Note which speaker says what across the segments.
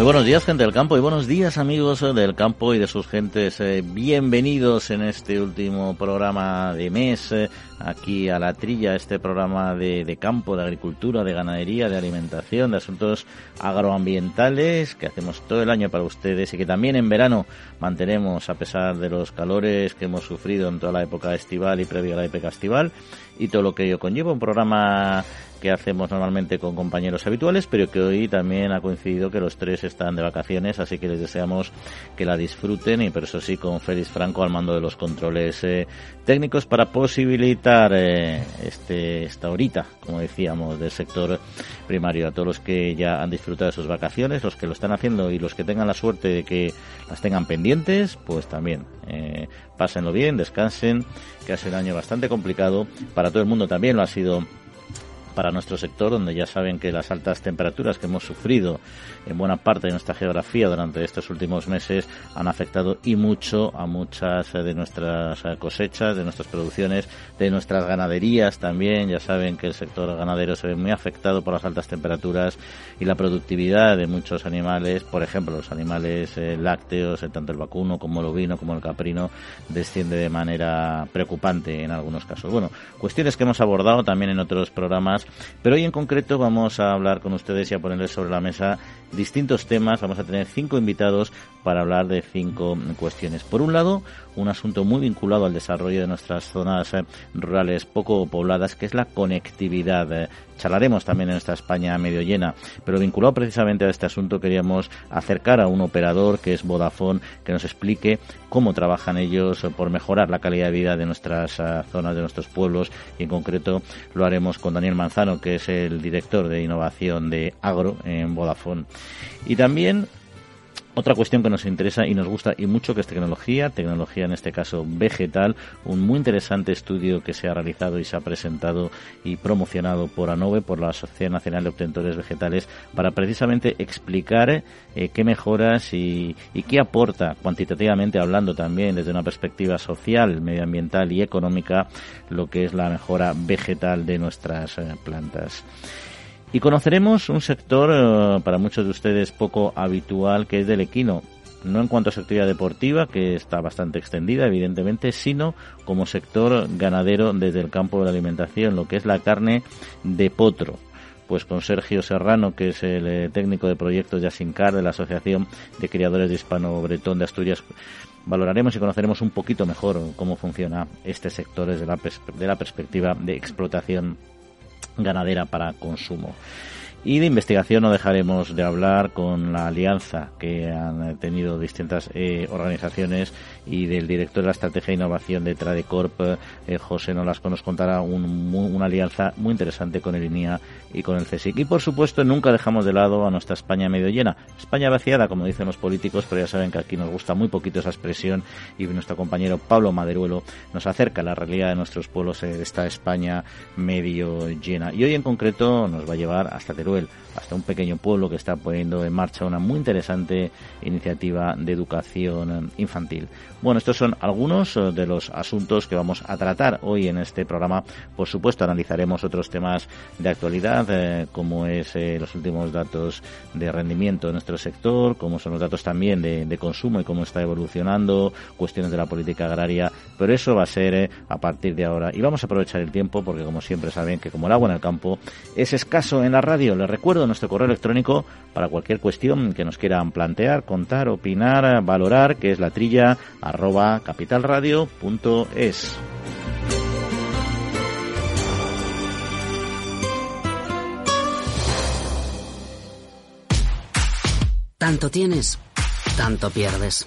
Speaker 1: Muy buenos días, gente del campo, y buenos días, amigos del campo y de sus gentes. Eh, bienvenidos en este último programa de mes, eh, aquí a la trilla, este programa de, de, campo, de agricultura, de ganadería, de alimentación, de asuntos agroambientales que hacemos todo el año para ustedes y que también en verano mantenemos a pesar de los calores que hemos sufrido en toda la época estival y previo a la época estival y todo lo que ello conlleva. Un programa que hacemos normalmente con compañeros habituales, pero que hoy también ha coincidido que los tres están de vacaciones, así que les deseamos que la disfruten y por eso sí con Félix Franco al mando de los controles eh, técnicos para posibilitar eh, este esta horita, como decíamos, del sector primario. A todos los que ya han disfrutado de sus vacaciones, los que lo están haciendo y los que tengan la suerte de que las tengan pendientes, pues también eh, pásenlo bien, descansen, que ha sido un año bastante complicado para todo el mundo. También lo ha sido para nuestro sector, donde ya saben que las altas temperaturas que hemos sufrido en buena parte de nuestra geografía durante estos últimos meses han afectado y mucho a muchas de nuestras cosechas, de nuestras producciones, de nuestras ganaderías también. Ya saben que el sector ganadero se ve muy afectado por las altas temperaturas y la productividad de muchos animales, por ejemplo, los animales eh, lácteos, eh, tanto el vacuno como el ovino como el caprino, desciende de manera preocupante en algunos casos. Bueno, cuestiones que hemos abordado también en otros programas pero hoy en concreto vamos a hablar con ustedes y a ponerles sobre la mesa distintos temas. Vamos a tener cinco invitados para hablar de cinco cuestiones. Por un lado, un asunto muy vinculado al desarrollo de nuestras zonas eh, rurales poco pobladas, que es la conectividad. Eh, charlaremos también en esta España medio llena, pero vinculado precisamente a este asunto queríamos acercar a un operador que es Vodafone, que nos explique cómo trabajan ellos por mejorar la calidad de vida de nuestras eh, zonas, de nuestros pueblos, y en concreto lo haremos con Daniel Manzano, que es el director de innovación de Agro en Vodafone. Y también otra cuestión que nos interesa y nos gusta y mucho que es tecnología, tecnología en este caso vegetal, un muy interesante estudio que se ha realizado y se ha presentado y promocionado por ANOVE, por la Sociedad Nacional de Obtentores Vegetales, para precisamente explicar eh, qué mejoras y, y, qué aporta cuantitativamente hablando también desde una perspectiva social, medioambiental y económica lo que es la mejora vegetal de nuestras eh, plantas. Y conoceremos un sector eh, para muchos de ustedes poco habitual que es del equino. No en cuanto a su actividad deportiva, que está bastante extendida, evidentemente, sino como sector ganadero desde el campo de la alimentación, lo que es la carne de potro pues con Sergio Serrano, que es el eh, técnico de proyectos de Asincar, de la Asociación de Criadores de Hispano-Bretón de Asturias, valoraremos y conoceremos un poquito mejor cómo funciona este sector desde la, de la perspectiva de explotación ganadera para consumo. Y de investigación no dejaremos de hablar con la alianza que han tenido distintas eh, organizaciones y del director de la Estrategia de Innovación de Tradecorp, eh, José Nolasco, nos contará una alianza muy interesante con el INIA y con el CSIC. Y por supuesto, nunca dejamos de lado a nuestra España medio llena. España vaciada, como dicen los políticos, pero ya saben que aquí nos gusta muy poquito esa expresión y nuestro compañero Pablo Maderuelo nos acerca a la realidad de nuestros pueblos de esta España medio llena. Y hoy en concreto nos va a llevar hasta Teruel hasta un pequeño pueblo que está poniendo en marcha una muy interesante iniciativa de educación infantil. Bueno, estos son algunos eh, de los asuntos que vamos a tratar hoy en este programa. Por supuesto, analizaremos otros temas de actualidad, eh, como es eh, los últimos datos de rendimiento de nuestro sector, como son los datos también de, consumo y cómo está evolucionando, cuestiones de la política agraria, pero eso va a ser a partir de ahora. Y vamos a aprovechar el tiempo porque, como siempre saben, que como el agua en el campo es escaso en la radio, les recuerdo nuestro correo electrónico para cualquier cuestión que nos quieran plantear, contar, opinar, valorar, que es la trilla arroba capitalradio.es.
Speaker 2: Tanto tienes, tanto pierdes.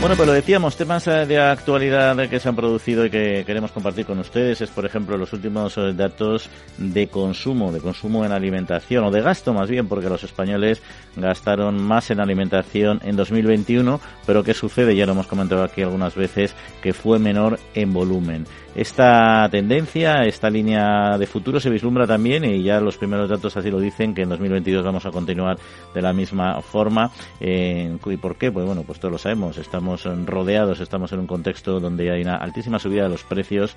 Speaker 1: Bueno, pues lo decíamos, temas eh, de actualidad que se han producido y que queremos compartir con ustedes es, por ejemplo, los últimos eh, datos de consumo, de consumo en alimentación, o de gasto más bien, porque los españoles gastaron más en alimentación en 2021, pero ¿qué sucede? Ya lo hemos comentado aquí algunas veces, que fue menor en volumen. Esta tendencia, esta línea de futuro se vislumbra también y ya los primeros datos así lo dicen que en 2022 vamos a continuar de la misma forma. ¿Y por qué? Pues bueno, pues todos lo sabemos. Estamos rodeados, estamos en un contexto donde hay una altísima subida de los precios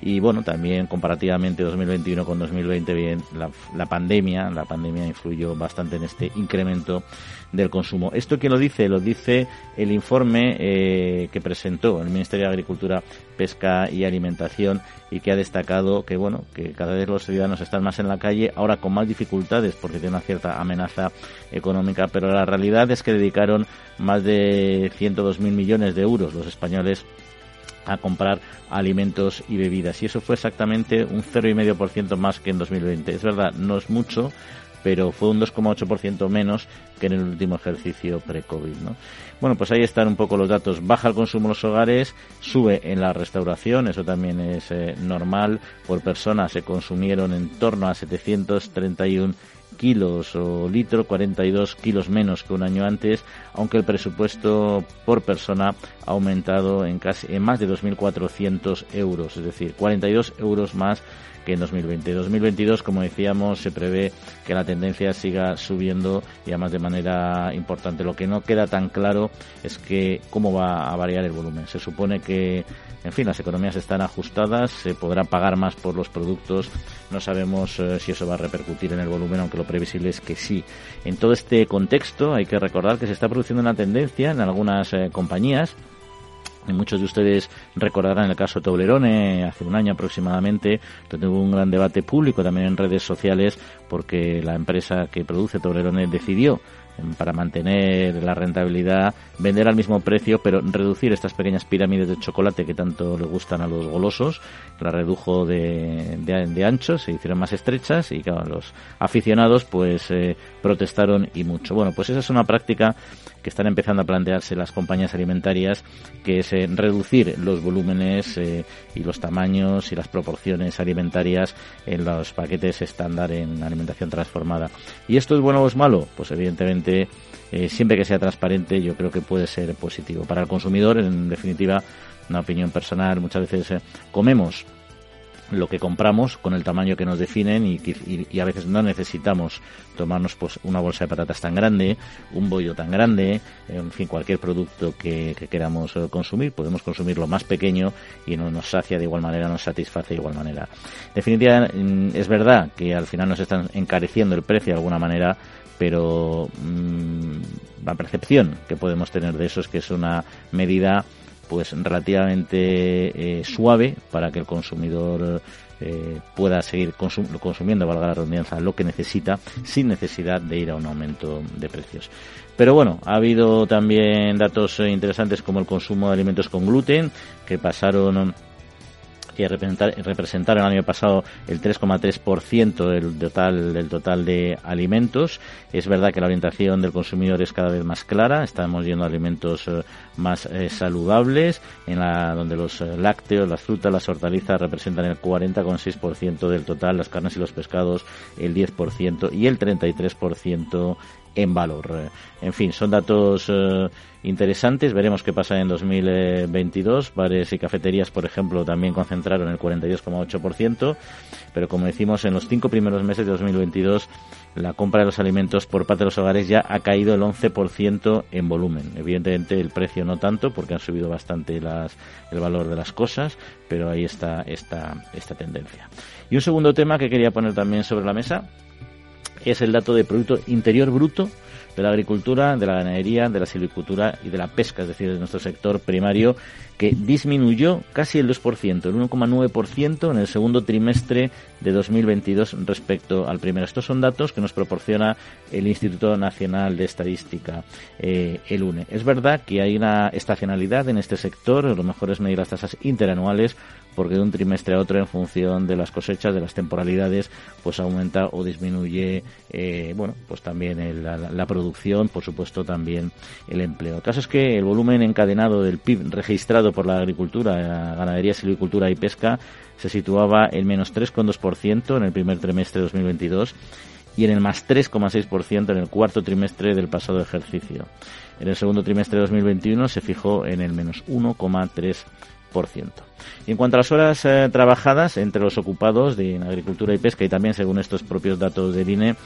Speaker 1: y bueno, también comparativamente 2021 con 2020 bien la, la pandemia, la pandemia influyó bastante en este incremento del consumo. ¿Esto quién lo dice? Lo dice el informe eh, que presentó el Ministerio de Agricultura, Pesca y Alimentación y que ha destacado que, bueno, que cada vez los ciudadanos están más en la calle, ahora con más dificultades porque tiene una cierta amenaza económica, pero la realidad es que dedicaron más de 102.000 millones de euros los españoles a comprar alimentos y bebidas y eso fue exactamente un 0,5% más que en 2020. Es verdad, no es mucho, pero fue un 2,8% menos que en el último ejercicio pre-COVID. ¿no? Bueno, pues ahí están un poco los datos. Baja el consumo en los hogares, sube en la restauración, eso también es eh, normal. Por persona se consumieron en torno a 731 kilos o litro, 42 kilos menos que un año antes, aunque el presupuesto por persona ha aumentado en casi en más de 2.400 euros, es decir, 42 euros más que en 2020. 2022, como decíamos, se prevé que la tendencia siga subiendo y además de manera importante. Lo que no queda tan claro es que cómo va a variar el volumen. Se supone que, en fin, las economías están ajustadas, se podrá pagar más por los productos. No sabemos eh, si eso va a repercutir en el volumen, aunque lo previsible es que sí. En todo este contexto hay que recordar que se está produciendo una tendencia en algunas eh, compañías y muchos de ustedes recordarán el caso Toblerone hace un año aproximadamente, donde hubo un gran debate público también en redes sociales porque la empresa que produce Toblerone decidió para mantener la rentabilidad, vender al mismo precio, pero reducir estas pequeñas pirámides de chocolate que tanto le gustan a los golosos, la redujo de, de, ancho, se hicieron más estrechas y claro, los aficionados pues eh, protestaron y mucho. Bueno, pues esa es una práctica que están empezando a plantearse las compañías alimentarias, que es eh, reducir los volúmenes eh, y los tamaños y las proporciones alimentarias en los paquetes estándar en alimentación transformada. ¿Y esto es bueno o es malo? Pues evidentemente eh, siempre que sea transparente yo creo que puede ser positivo. Para el consumidor, en definitiva, una opinión personal, muchas veces comemos lo que compramos con el tamaño que nos definen y, a veces no necesitamos tomarnos pues una bolsa de patatas tan grande, un bollo tan grande, en fin, cualquier producto que, queramos eh, consumir, podemos consumirlo más pequeño y no nos sacia de igual manera, nos satisface de igual manera. En definitiva, mm, es verdad que al final nos están encareciendo el precio de alguna manera, pero mm, la percepción que podemos tener de eso es que es una medida pues relativamente eh, suave para que el consumidor eh, pueda seguir consumiendo, valga la redundancia, lo que necesita sin necesidad de ir a un aumento de precios. Pero bueno, ha habido también datos interesantes como el consumo de alimentos con gluten, que pasaron que representaron el año pasado el 3,3% del total, del total de alimentos. Es verdad que la orientación del consumidor es cada vez más clara, estamos yendo a alimentos eh, más eh, saludables, en la, donde los eh, lácteos, las frutas, las hortalizas representan el 40,6% del total, las carnes y los pescados el 10% y el 33% en valor. En fin, son datos eh, interesantes. Veremos qué pasa en 2022. Bares y cafeterías, por ejemplo, también concentraron el 42,8%. Pero como decimos, en los cinco primeros meses de 2022, la compra de los alimentos por parte de los hogares ya ha caído el 11% en volumen. Evidentemente, el precio no tanto, porque han subido bastante las, el valor de las cosas, pero ahí está esta, esta tendencia. Y un segundo tema que quería poner también sobre la mesa es el dato de Producto Interior Bruto de la agricultura, de la ganadería, de la silvicultura y de la pesca, es decir, de nuestro sector primario, que disminuyó casi el 2%, el 1,9% en el segundo trimestre de 2022 respecto al primero. Estos son datos que nos proporciona el Instituto Nacional de Estadística, eh, el UNE. Es verdad que hay una estacionalidad en este sector, lo mejor es medir las tasas interanuales, porque de un trimestre a otro, en función de las cosechas, de las temporalidades, pues aumenta o disminuye, eh, bueno, pues también la, producción, por supuesto también el empleo. El caso es que el volumen encadenado del PIB registrado por la agricultura, ganadería, silvicultura y pesca se situaba en menos 3,2% en el primer trimestre de 2022 y en el más 3,6% en el cuarto trimestre del pasado ejercicio. En el segundo trimestre de 2021 se fijó en el menos 1,3%. En cuanto a las horas eh, trabajadas entre los ocupados de agricultura y pesca y también según estos propios datos del INE,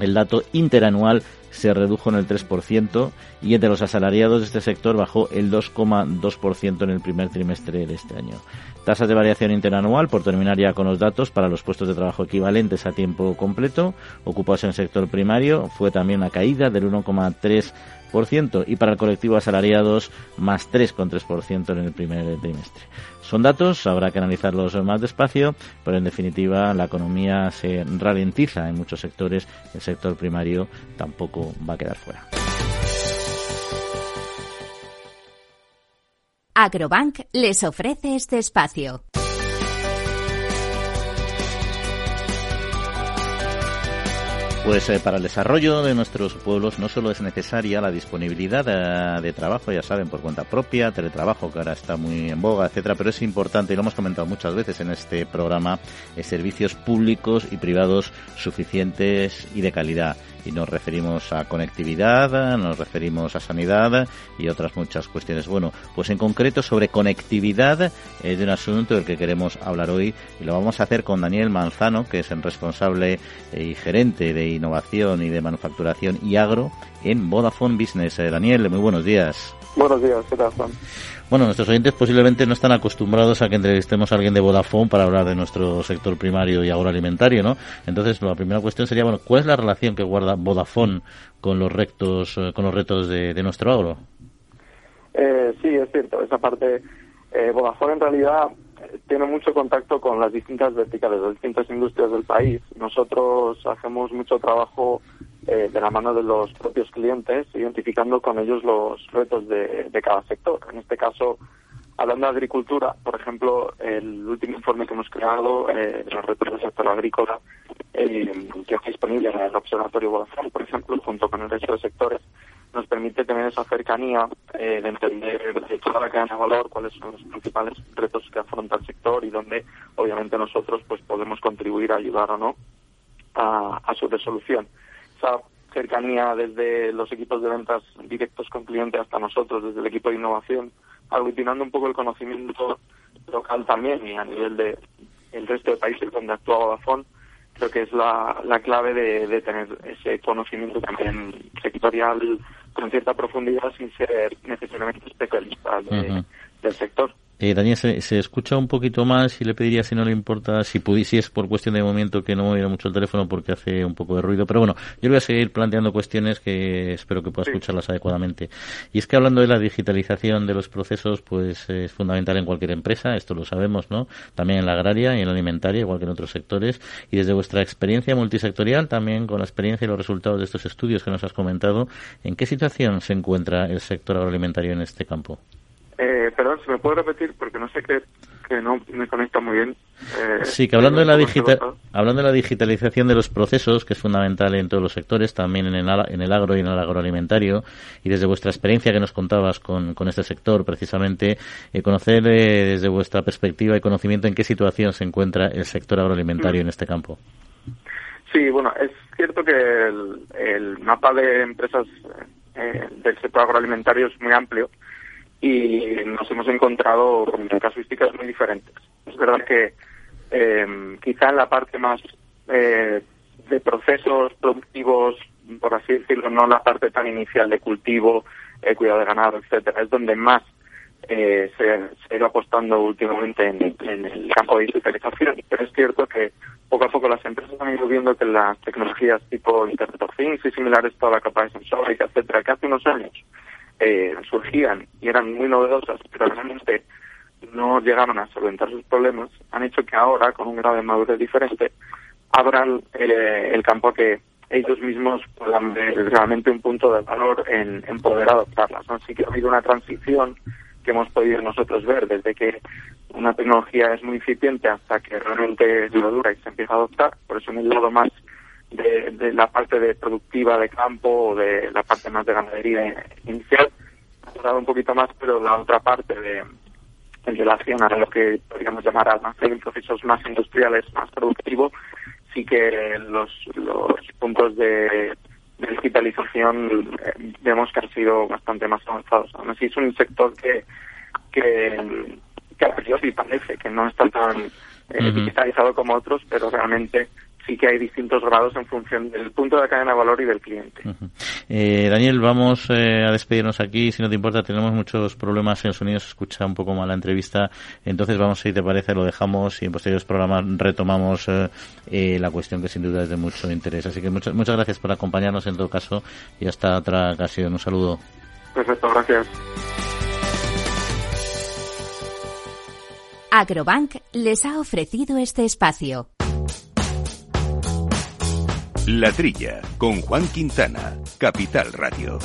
Speaker 1: el dato interanual se redujo en el 3% y entre los asalariados de este sector bajó el 2,2% en el primer trimestre de este año. Tasas de variación interanual, por terminar ya con los datos, para los puestos de trabajo equivalentes a tiempo completo ocupados en el sector primario, fue también una caída del 1,3% y para el colectivo asalariados más 3,3% en el primer trimestre. Son datos, habrá que analizarlos más despacio, pero en definitiva la economía se ralentiza en muchos sectores, el sector primario tampoco va a quedar fuera.
Speaker 3: Agrobank les ofrece este espacio.
Speaker 1: Pues eh, para el desarrollo de nuestros pueblos no solo es necesaria la disponibilidad eh, de, trabajo, ya saben, por cuenta propia, teletrabajo, que ahora está muy en boga, etcétera, pero es importante, y lo hemos comentado muchas veces en este programa, eh, servicios públicos y privados suficientes y de calidad y nos referimos a conectividad, nos referimos a sanidad y otras muchas cuestiones. Bueno, pues en concreto sobre conectividad es un asunto del que queremos hablar hoy y lo vamos a hacer con Daniel Manzano, que es el responsable y gerente de innovación y de manufacturación y agro en Vodafone Business. Eh, Daniel, muy buenos días.
Speaker 4: Buenos días, ¿qué tal, Juan?
Speaker 1: Bueno, nuestros oyentes posiblemente no están acostumbrados a que entrevistemos a alguien de Vodafone para hablar de nuestro sector primario y agroalimentario, ¿no? Entonces, la primera cuestión sería, bueno, ¿cuál es la relación que guarda Vodafone con los retos, eh, con los retos de, nuestro agro?
Speaker 4: Eh, sí, es cierto. Esa parte, eh, Vodafone en realidad tiene mucho contacto con las distintas verticales, las distintas industrias del país. Nosotros hacemos mucho trabajo eh, de la mano de los propios clientes, identificando con ellos los retos de, cada sector. En este caso, hablando de agricultura, por ejemplo, el último informe que hemos creado, eh, los retos del sector agrícola, eh, que está disponible en el Observatorio Vodafone, por ejemplo, junto con el resto de sectores, nos permite tener esa cercanía eh, de entender de toda la cadena de valor cuáles son los principales retos que afronta el sector y donde obviamente nosotros pues podemos contribuir a ayudar o no a su resolución cercanía desde los equipos de ventas directos con clientes hasta nosotros, desde el equipo de innovación, aglutinando un poco el conocimiento local también y a nivel de el resto de países donde actúa Vodafone, creo que es la, la clave de, tener ese conocimiento también sectorial con cierta profundidad sin ser necesariamente especialista del sector.
Speaker 1: Eh, Daniel, se, escucha un poquito más y le pediría si no le importa, si pudiese, es por cuestión de momento que no moviera mucho el teléfono porque hace un poco de ruido. Pero bueno, yo le voy a seguir planteando cuestiones que espero que pueda escucharlas adecuadamente. Y es que hablando de la digitalización de los procesos, pues es fundamental en cualquier empresa, esto lo sabemos, ¿no? También en la agraria y en la alimentaria, igual que en otros sectores. Y desde vuestra experiencia multisectorial, también con la experiencia y los resultados de estos estudios que nos has comentado, ¿en qué situación se encuentra el sector agroalimentario en este campo?
Speaker 4: Eh, perdón, ¿se me puede repetir? Porque no sé qué, que no me conecta muy bien.
Speaker 1: Eh, sí, que hablando de, la hablando de la digitalización de los procesos, que es fundamental en todos los sectores, también en el, en el agro y en el agroalimentario, y desde vuestra experiencia que nos contabas con, con este sector, precisamente, eh, conocer eh, desde vuestra perspectiva y conocimiento en qué situación se encuentra el sector agroalimentario mm. en este campo.
Speaker 4: Sí, bueno, es cierto que el, el mapa de empresas del sector agroalimentario es muy amplio y nos hemos encontrado con casuísticas muy diferentes. Es verdad que eh, quizá en la parte más eh, de procesos productivos, por así decirlo, no la parte tan inicial de cultivo, eh, cuidado de ganado, etcétera, es donde más se, se, ha ido apostando últimamente en, el campo de digitalización. Pero es cierto que poco a poco las empresas han ido viendo que las tecnologías tipo Internet of Things y similares, toda la capa de sensores, etcétera, que hace unos años eh, surgían y eran muy novedosas, pero realmente no llegaron a solventar sus problemas, han hecho que ahora, con un grado de madurez diferente, abran eh, el campo que ellos mismos puedan ver realmente un punto de valor en, poder adoptarlas. Así que ha habido una transición que hemos podido nosotros ver desde que una tecnología es muy incipiente hasta que realmente es dura y se empieza a adoptar. Por eso en el lado más de, la parte de productiva de campo o de la parte más de ganadería inicial ha tardado un poquito más, pero la otra parte de en relación a lo que podríamos llamar almacén procesos más industriales, más productivos, sí que los, los puntos de, digitalización eh, vemos que han sido bastante más avanzados. Aún así es un sector que, que, que a priori parece que no está tan eh, digitalizado como otros, pero realmente sí que hay distintos grados en función del punto de cadena de valor y del cliente.
Speaker 1: eh, Daniel, vamos eh, a despedirnos aquí. Si no te importa, tenemos muchos problemas en el sonido, se escucha un poco mal la entrevista. Entonces, vamos, si te parece, lo dejamos y en posteriores programas retomamos eh, eh, la cuestión que sin duda es de mucho interés. Así que muchas, muchas gracias por acompañarnos en todo caso y hasta otra ocasión. Un saludo.
Speaker 4: Perfecto, gracias.
Speaker 3: Agrobank les ha ofrecido este espacio.
Speaker 5: La Trilla, con Juan Quintana, Capital Radio.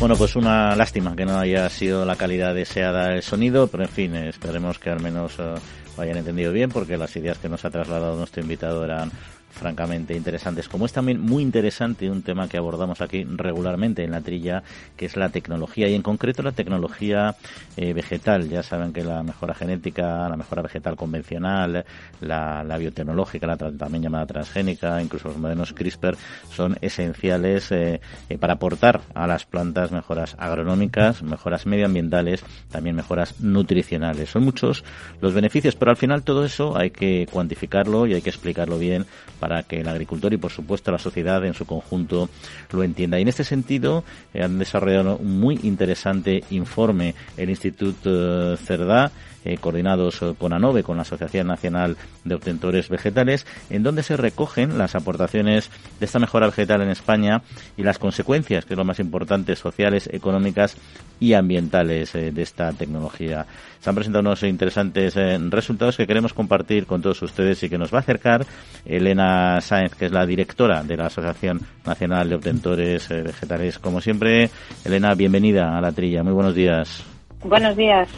Speaker 1: Bueno, pues una lástima que no haya sido la calidad deseada el sonido, pero en fin, esperemos que al menos uh, lo hayan entendido bien, porque las ideas que nos ha trasladado nuestro invitado eran francamente interesantes. Como es también muy interesante un tema que abordamos aquí regularmente en la trilla, que es la tecnología y en concreto la tecnología eh, vegetal. Ya saben que la mejora genética, la mejora vegetal convencional, la, la biotecnológica, la también llamada transgénica, incluso los modernos CRISPR, son esenciales eh, eh, para aportar a las plantas mejoras agronómicas, mejoras medioambientales, también mejoras nutricionales. Son muchos los beneficios, pero al final todo eso hay que cuantificarlo y hay que explicarlo bien para que el agricultor y, por supuesto, la sociedad en su conjunto lo entienda. Y en este sentido, eh, han desarrollado un muy interesante informe el Instituto Cerdá eh, coordinados eh, con ANOVE, con la Asociación Nacional de Obtentores Vegetales, en donde se recogen las aportaciones de esta mejora vegetal en España y las consecuencias, que es lo más importante, sociales, económicas y ambientales eh, de esta tecnología. Se han presentado unos interesantes resultados que queremos compartir con todos ustedes y que nos va a acercar Elena Sáenz, que es la directora de la Asociación Nacional de Obtentores Vegetales. Como siempre, Elena, bienvenida a la trilla. Muy buenos días.
Speaker 6: Buenos días.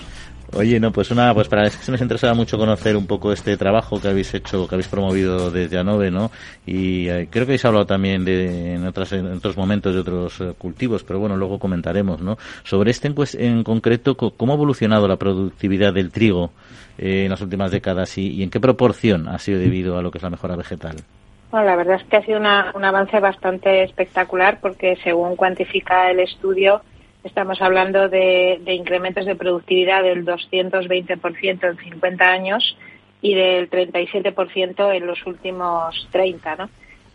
Speaker 1: Oye, no, pues una, pues para es que nos interesaba mucho conocer un poco este trabajo que habéis hecho, que habéis promovido desde ANOVE, ¿no? Y eh, creo que habéis hablado también de, en, otras, en otros momentos de otros eh, cultivos, pero bueno, luego comentaremos, ¿no? Sobre este en, en concreto, ¿cómo ha evolucionado la productividad del trigo eh, en las últimas décadas y, y, en qué proporción ha sido debido a lo que es la mejora vegetal?
Speaker 6: Bueno, la verdad es que ha sido una, un avance bastante espectacular porque según cuantifica el estudio, Estamos hablando de, incrementos de productividad del 220% en 50 años y del 37% en los últimos 30, ¿no?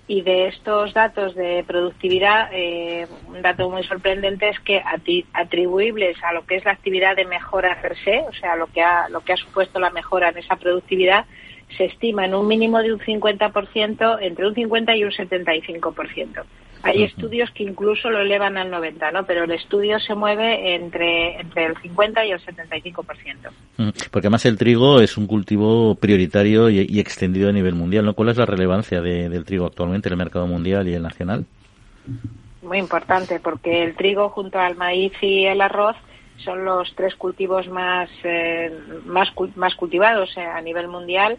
Speaker 6: Y de estos datos de productividad, eh, un dato muy sorprendente es que atribuibles a lo que es la actividad de mejora per se, o sea, lo que ha, lo que ha supuesto la mejora en esa productividad, se estima en un mínimo de un 50%, entre un 50 y un 75%. Hay estudios que incluso lo elevan al 90, ¿no? Pero el estudio se mueve entre, entre el 50 y el 75%.
Speaker 1: Porque además el trigo es un cultivo prioritario y, y extendido a nivel mundial, ¿no? ¿Cuál es la relevancia de, del trigo actualmente en el mercado mundial y el nacional?
Speaker 6: Muy importante, porque el trigo junto al maíz y el arroz son los tres cultivos más, eh, más, más cultivados eh, a nivel mundial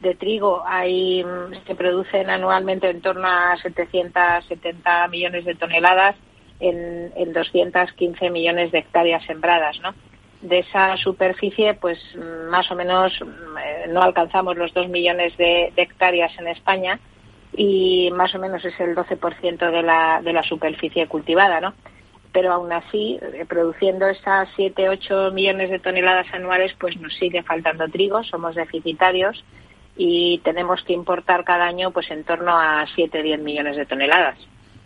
Speaker 6: de trigo hay, se producen anualmente en torno a 770 millones de toneladas en, en 215 millones de hectáreas sembradas, ¿no? De esa superficie, pues más o menos eh, no alcanzamos los 2 millones de, de, hectáreas en España y más o menos es el 12% de la, de la superficie cultivada, ¿no? Pero aún así, eh, produciendo esas 7, 8 millones de toneladas anuales, pues nos sigue faltando trigo, somos deficitarios y tenemos que importar cada año pues en torno a 7-10 millones de toneladas.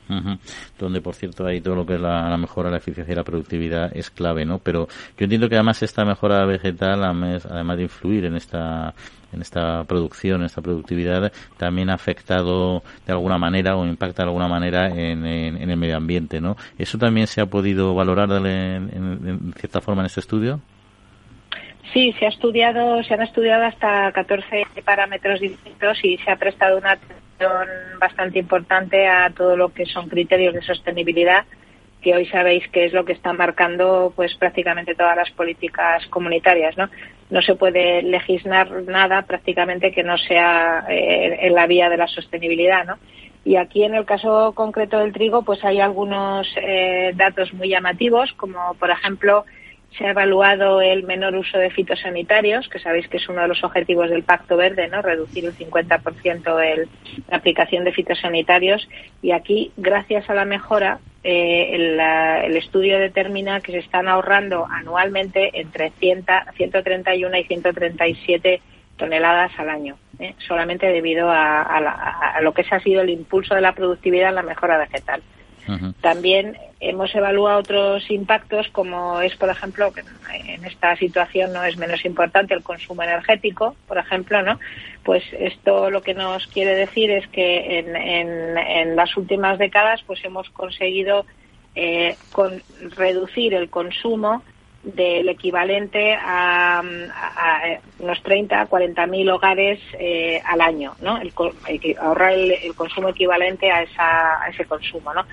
Speaker 1: Uh. Donde, por cierto, hay todo lo que es la, la, mejora, la eficiencia y la productividad es clave, ¿no? Pero yo entiendo que además esta mejora vegetal, además de influir en esta en esta producción, en esta productividad, también ha afectado de alguna manera o impacta de alguna manera en el medio ambiente, ¿no? ¿Eso también se ha podido valorar en, en cierta forma en este estudio?
Speaker 6: Sí, se ha estudiado, se han estudiado hasta 14 parámetros distintos y se ha prestado una atención bastante importante a todo lo que son criterios de sostenibilidad que hoy sabéis que es lo que está marcando pues prácticamente todas las políticas comunitarias, ¿no? No se puede legislar nada prácticamente que no sea eh, en la vía de la sostenibilidad, ¿no? Y aquí en el caso concreto del trigo, pues hay algunos eh, datos muy llamativos, como por ejemplo se ha evaluado el menor uso de fitosanitarios, que sabéis que es uno de los objetivos del Pacto Verde, ¿no? Reducir el 50% el, la aplicación de fitosanitarios. Y aquí, gracias a la mejora, eh, el, estudio determina que se están ahorrando anualmente entre 100, 131 y 137 toneladas al año, ¿eh? solamente debido a, lo que ha sido el impulso de la productividad en la mejora vegetal. También hemos evaluado otros impactos, como es, por ejemplo, que en esta situación no es menos importante el consumo energético, por ejemplo, ¿no? Pues esto lo que nos quiere decir es que en, las últimas décadas, pues hemos conseguido eh, con, reducir el consumo del equivalente a, unos 30 a 40 mil hogares eh, al año, ¿no? El, ahorrar el, el, consumo equivalente a, esa, a ese consumo, ¿no?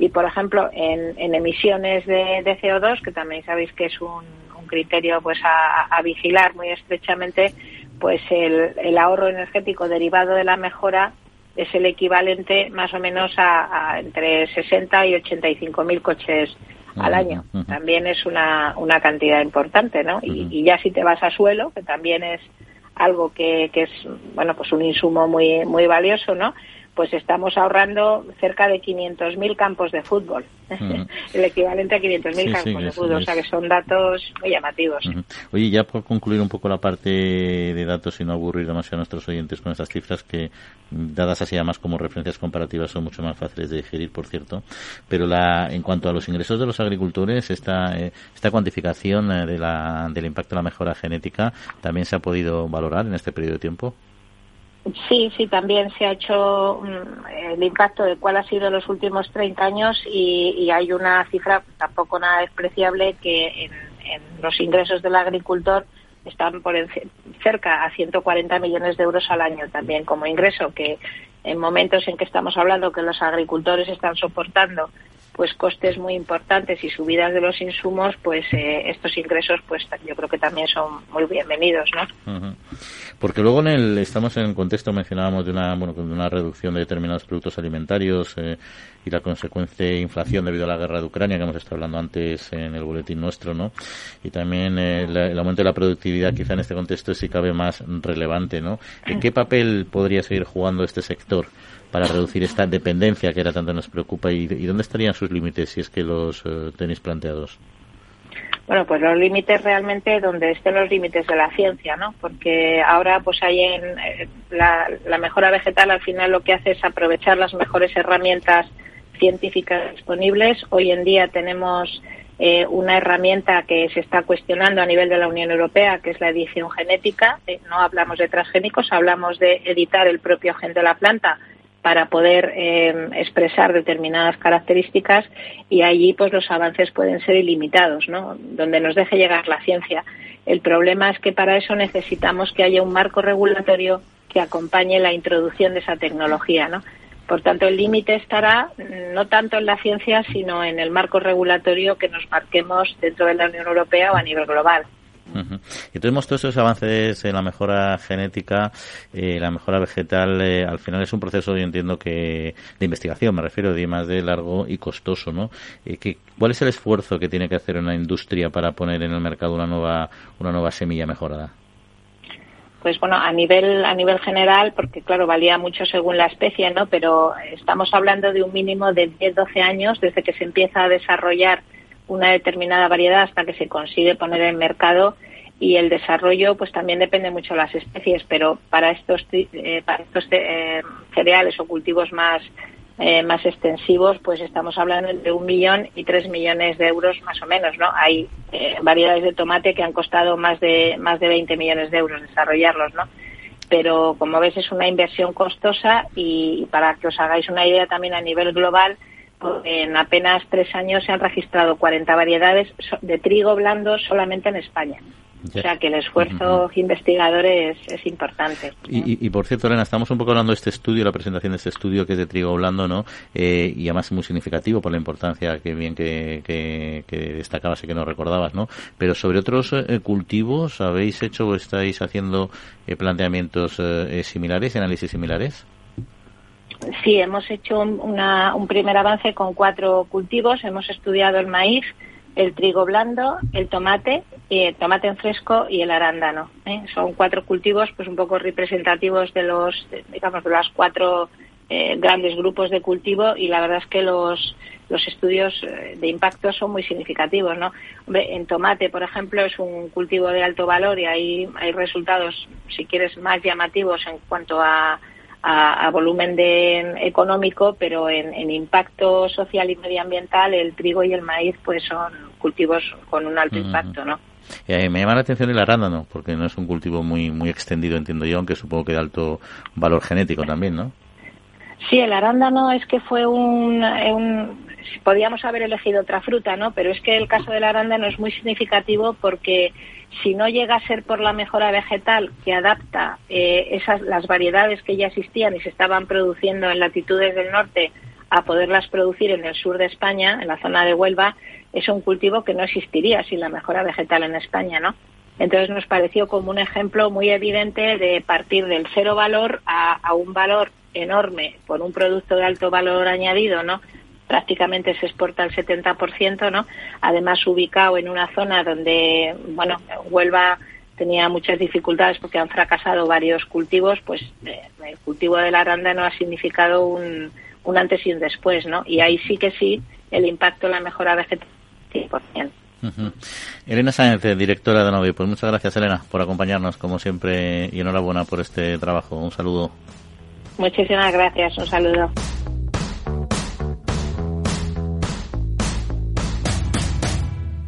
Speaker 6: Y, por ejemplo, en, en emisiones de, de, CO2, que también sabéis que es un, un criterio pues a, a, vigilar muy estrechamente, pues el, el, ahorro energético derivado de la mejora es el equivalente más o menos a, a entre 60 y 85 mil coches al año. Uh -huh. También es una, una cantidad importante, ¿no? Uh -huh. y, y, ya si te vas a suelo, que también es algo que, que es, bueno, pues un insumo muy, muy valioso, ¿no? Pues estamos ahorrando cerca de 500.000 campos de fútbol, uh-huh. el equivalente a 500.000 sí, campos sí, de fútbol, es, o sea que son datos muy llamativos.
Speaker 1: Oye, ya por concluir un poco la parte de datos y no aburrir demasiado a nuestros oyentes con estas cifras que, dadas así además como referencias comparativas, son mucho más fáciles de digerir, por cierto, pero la, en cuanto a los ingresos de los agricultores, esta, eh, esta cuantificación eh, de la, del impacto de la mejora genética también se ha podido valorar en este periodo de tiempo.
Speaker 6: Sí, sí, también se ha hecho um, el impacto de cuál ha sido los últimos 30 años y, y hay una cifra tampoco nada despreciable que en, en los ingresos del agricultor están por en, cerca a 140 millones de euros al año también como ingreso, que en momentos en que estamos hablando que los agricultores están soportando pues costes muy importantes y subidas de los insumos, pues eh, estos ingresos, pues yo creo que también son muy bienvenidos, ¿no?
Speaker 1: Porque luego en el estamos en el contexto mencionábamos de una bueno de una reducción de determinados productos alimentarios eh, y la consecuente inflación debido a la guerra de Ucrania que hemos estado hablando antes en el boletín nuestro, ¿no? Y también eh, el aumento de la productividad quizá en este contexto sí cabe más relevante, ¿no? ¿Qué papel podría seguir jugando este sector? Para reducir esta dependencia que era tanto nos preocupa y, dónde estarían sus límites si es que los uh, tenéis planteados?
Speaker 6: Bueno, pues los límites realmente donde estén los límites de la ciencia, ¿no? Porque ahora pues hay en eh, la, la mejora vegetal al final lo que hace es aprovechar las mejores herramientas científicas disponibles. Hoy en día tenemos eh, una herramienta que se está cuestionando a nivel de la Unión Europea, que es la edición genética. Eh, no hablamos de transgénicos, hablamos de editar el propio gen de la planta para poder eh, expresar determinadas características y allí pues los avances pueden ser ilimitados, ¿no? Donde nos deje llegar la ciencia. El problema es que para eso necesitamos que haya un marco regulatorio que acompañe la introducción de esa tecnología, ¿no? Por tanto, el límite estará no tanto en la ciencia, sino en el marco regulatorio que nos marquemos dentro de la Unión Europea o a nivel global.
Speaker 1: Uh. Y tenemos todos esos avances en la mejora genética, eh, la mejora vegetal, eh, al final es un proceso, yo entiendo que de investigación, me refiero, de más de largo y costoso, ¿no? Eh, ¿Cuál es el esfuerzo que tiene que hacer una industria para poner en el mercado una nueva, una nueva semilla mejorada?
Speaker 6: pues bueno, a nivel, a nivel general, porque claro, valía mucho según la especie, ¿no? Pero estamos hablando de un mínimo de 10-12 años desde que se empieza a desarrollar una determinada variedad hasta que se consigue poner en mercado y el desarrollo pues también depende mucho de las especies pero para estos eh, para estos eh, cereales o cultivos más eh, más extensivos pues estamos hablando de un millón y tres millones de euros más o menos no hay eh, variedades de tomate que han costado más de más de 20 millones de euros desarrollarlos no pero como ves es una inversión costosa y para que os hagáis una idea también a nivel global en apenas tres años se han registrado 40 variedades de trigo blando solamente en España. O sea que el esfuerzo investigador es, importante.
Speaker 1: Y, por cierto, Elena, estamos un poco hablando de este estudio, la presentación de este estudio que es de trigo blando, ¿no? Eh, y además muy significativo por la importancia que bien que, que, destacabas y que nos recordabas, ¿no? Pero sobre otros eh, cultivos, ¿habéis hecho o estáis haciendo eh, planteamientos similares, análisis similares?
Speaker 6: Sí, hemos hecho un primer avance con cuatro cultivos. Hemos estudiado el maíz, el trigo blando, el tomate, el tomate en fresco y el arándano. ¿eh? Son cuatro cultivos, pues un poco representativos de los, digamos, de los cuatro eh, grandes grupos de cultivo y la verdad es que los los estudios eh, de impacto son muy significativos, ¿no? en tomate, por ejemplo, es un cultivo de alto valor y ahí hay resultados, si quieres, más llamativos en cuanto a a, volumen de, económico, pero en, impacto social y medioambiental el trigo y el maíz pues son cultivos con un alto impacto, ¿no?
Speaker 1: Eh, me llama la atención el arándano, porque no es un cultivo muy muy extendido, entiendo yo, aunque supongo que de alto valor genético también, ¿no?
Speaker 6: Sí, el arándano es que fue un, un, podíamos haber elegido otra fruta, ¿no? Pero es que el caso del arándano es muy significativo porque si no llega a ser por la mejora vegetal que adapta eh, esas las variedades que ya existían y se estaban produciendo en latitudes del norte a poderlas producir en el sur de España, en la zona de Huelva, es un cultivo que no existiría sin la mejora vegetal en España, ¿no? Entonces nos pareció como un ejemplo muy evidente de partir del cero valor a, a un valor enorme por un producto de alto valor añadido, ¿no? Prácticamente se exporta el 70%, ¿no? Además ubicado en una zona donde, bueno, Huelva tenía muchas dificultades porque han fracasado varios cultivos, pues eh, el cultivo del arándano ha significado un, un antes y un después, ¿no? Y ahí sí que sí, el impacto en la mejora vegetal 100%.
Speaker 1: Elena Sáenz, directora de Novi, pues muchas gracias Elena por acompañarnos como siempre y enhorabuena por este trabajo. Un saludo.
Speaker 6: Muchísimas gracias, un saludo.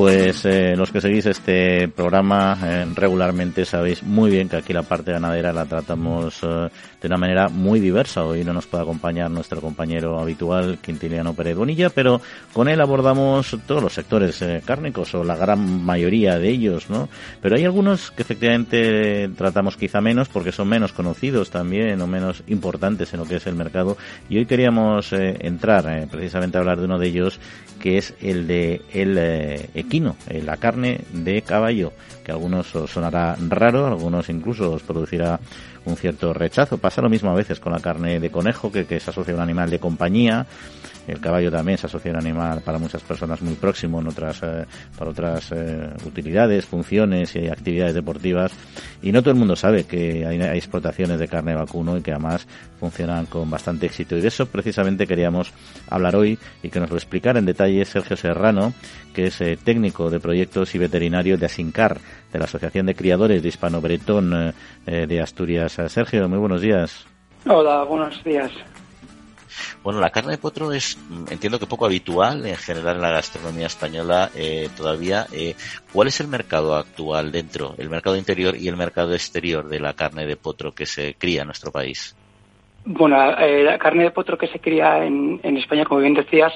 Speaker 1: Pues eh, los que seguís este programa eh, regularmente sabéis muy bien que aquí la parte ganadera la tratamos eh, de una manera muy diversa. Hoy no nos puede acompañar nuestro compañero habitual, Quintiliano Pérez Bonilla, pero con él abordamos todos los sectores cárnicos o la gran mayoría de ellos, ¿no? Pero hay algunos que efectivamente tratamos quizá menos porque son menos conocidos también o menos importantes en lo que es el mercado. Y hoy queríamos entrar precisamente a hablar de uno de ellos que es el de el equino, eh, la carne de caballo, que a algunos os sonará raro, a algunos incluso os producirá un cierto rechazo. Pasa lo mismo a veces con la carne de conejo, que, que se asocia a un animal de compañía, el caballo también se asocia a un animal para muchas personas muy próximo en otras, eh, para otras eh, utilidades, funciones y actividades deportivas. Y no todo el mundo sabe que hay, explotaciones de carne vacuno y que además funcionan con bastante éxito. Y de eso precisamente queríamos hablar hoy y que nos lo explicara en detalle Sergio Serrano, que es eh, técnico de proyectos y veterinario de Asincar, de la Asociación de Criadores de Hispano Bretón de Asturias. Sergio, muy buenos días.
Speaker 7: Hola, buenos días.
Speaker 1: Bueno, la carne de potro es, mm, entiendo que poco habitual en general en la gastronomía española eh, todavía. Eh, ¿Cuál es el mercado actual dentro, el mercado interior y el mercado exterior de la carne de potro que se cría en nuestro país?
Speaker 7: Bueno, eh, la carne de potro que se cría en, España, como bien decías,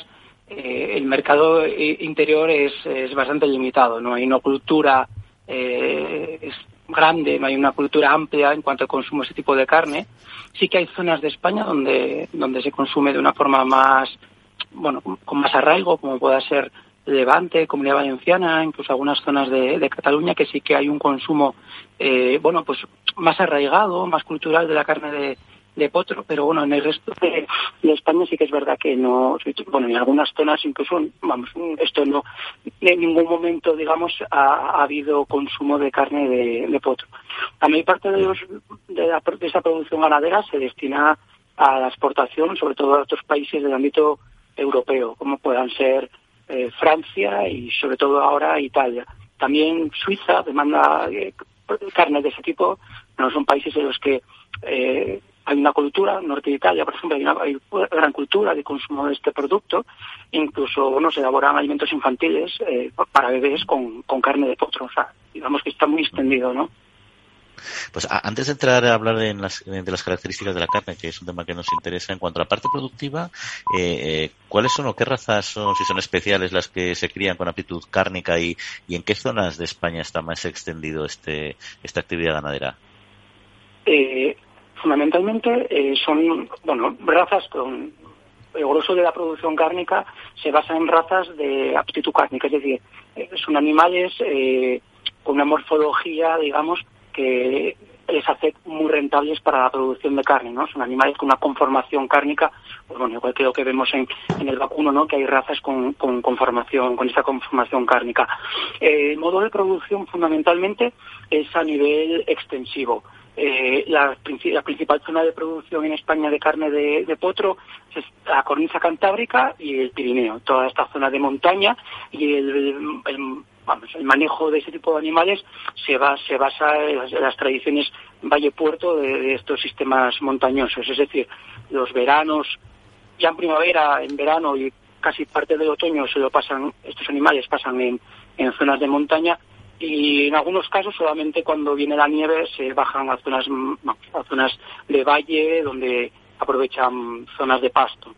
Speaker 7: el mercado interior es, es, bastante limitado. No hay una cultura grande, no hay una cultura amplia en cuanto al consumo de ese tipo de carne. Sí que hay zonas de España donde, donde se consume de una forma más, bueno, con más arraigo, como pueda ser Levante, Comunidad Valenciana, incluso algunas zonas de, de Cataluña, que sí que hay un consumo, eh, bueno, pues más arraigado, más cultural de la carne de, de potro, pero bueno, en el resto de, España sí que es verdad que no, bueno, en algunas zonas incluso, vamos, esto no, en ningún momento, digamos, ha, habido consumo de carne de, potro. La mayor parte de, los, de, la, de esa producción ganadera se destina a la exportación, sobre todo a otros países del ámbito europeo, como puedan ser eh, Francia y sobre todo ahora Italia. También Suiza demanda eh, carne de ese tipo no son países en los que eh, hay una cultura, norte de Italia, por ejemplo, hay una, gran cultura de consumo de este producto. Incluso, bueno, se elaboran alimentos infantiles eh, para bebés con, con, carne de potro. O sea, digamos que está muy extendido, ¿no?
Speaker 1: Pues antes de entrar a hablar de las, de las, características de la carne, que es un tema que nos interesa, en cuanto a la parte productiva, eh, eh, ¿cuáles son o qué razas son, si son especiales, las que se crían con aptitud cárnica y, y en qué zonas de España está más extendido este, esta actividad ganadera?
Speaker 7: Eh, fundamentalmente eh, son, bueno, razas con el grueso de la producción cárnica se basa en razas de aptitud cárnica, es decir, eh, son animales eh, con una morfología, digamos, que les hace muy rentables para la producción de carne, ¿no? Son animales con una conformación cárnica, pues bueno, igual que lo que vemos en, el vacuno, ¿no? Que hay razas con, con conformación, con esta conformación cárnica. el modo de producción fundamentalmente es a nivel extensivo. Eh, la, la, principal zona de producción en España de carne de, potro es la cornisa cantábrica y el Pirineo, toda esta zona de montaña y el, el, manejo de ese tipo de animales se, va, se basa en las, tradiciones valle-puerto de, estos sistemas montañosos, es decir, los veranos, ya en primavera, en verano y casi parte del otoño se lo pasan, estos animales pasan en zonas de montaña y en algunos casos solamente cuando viene la nieve se bajan a zonas, a zonas de valle donde aprovechan zonas de pasto.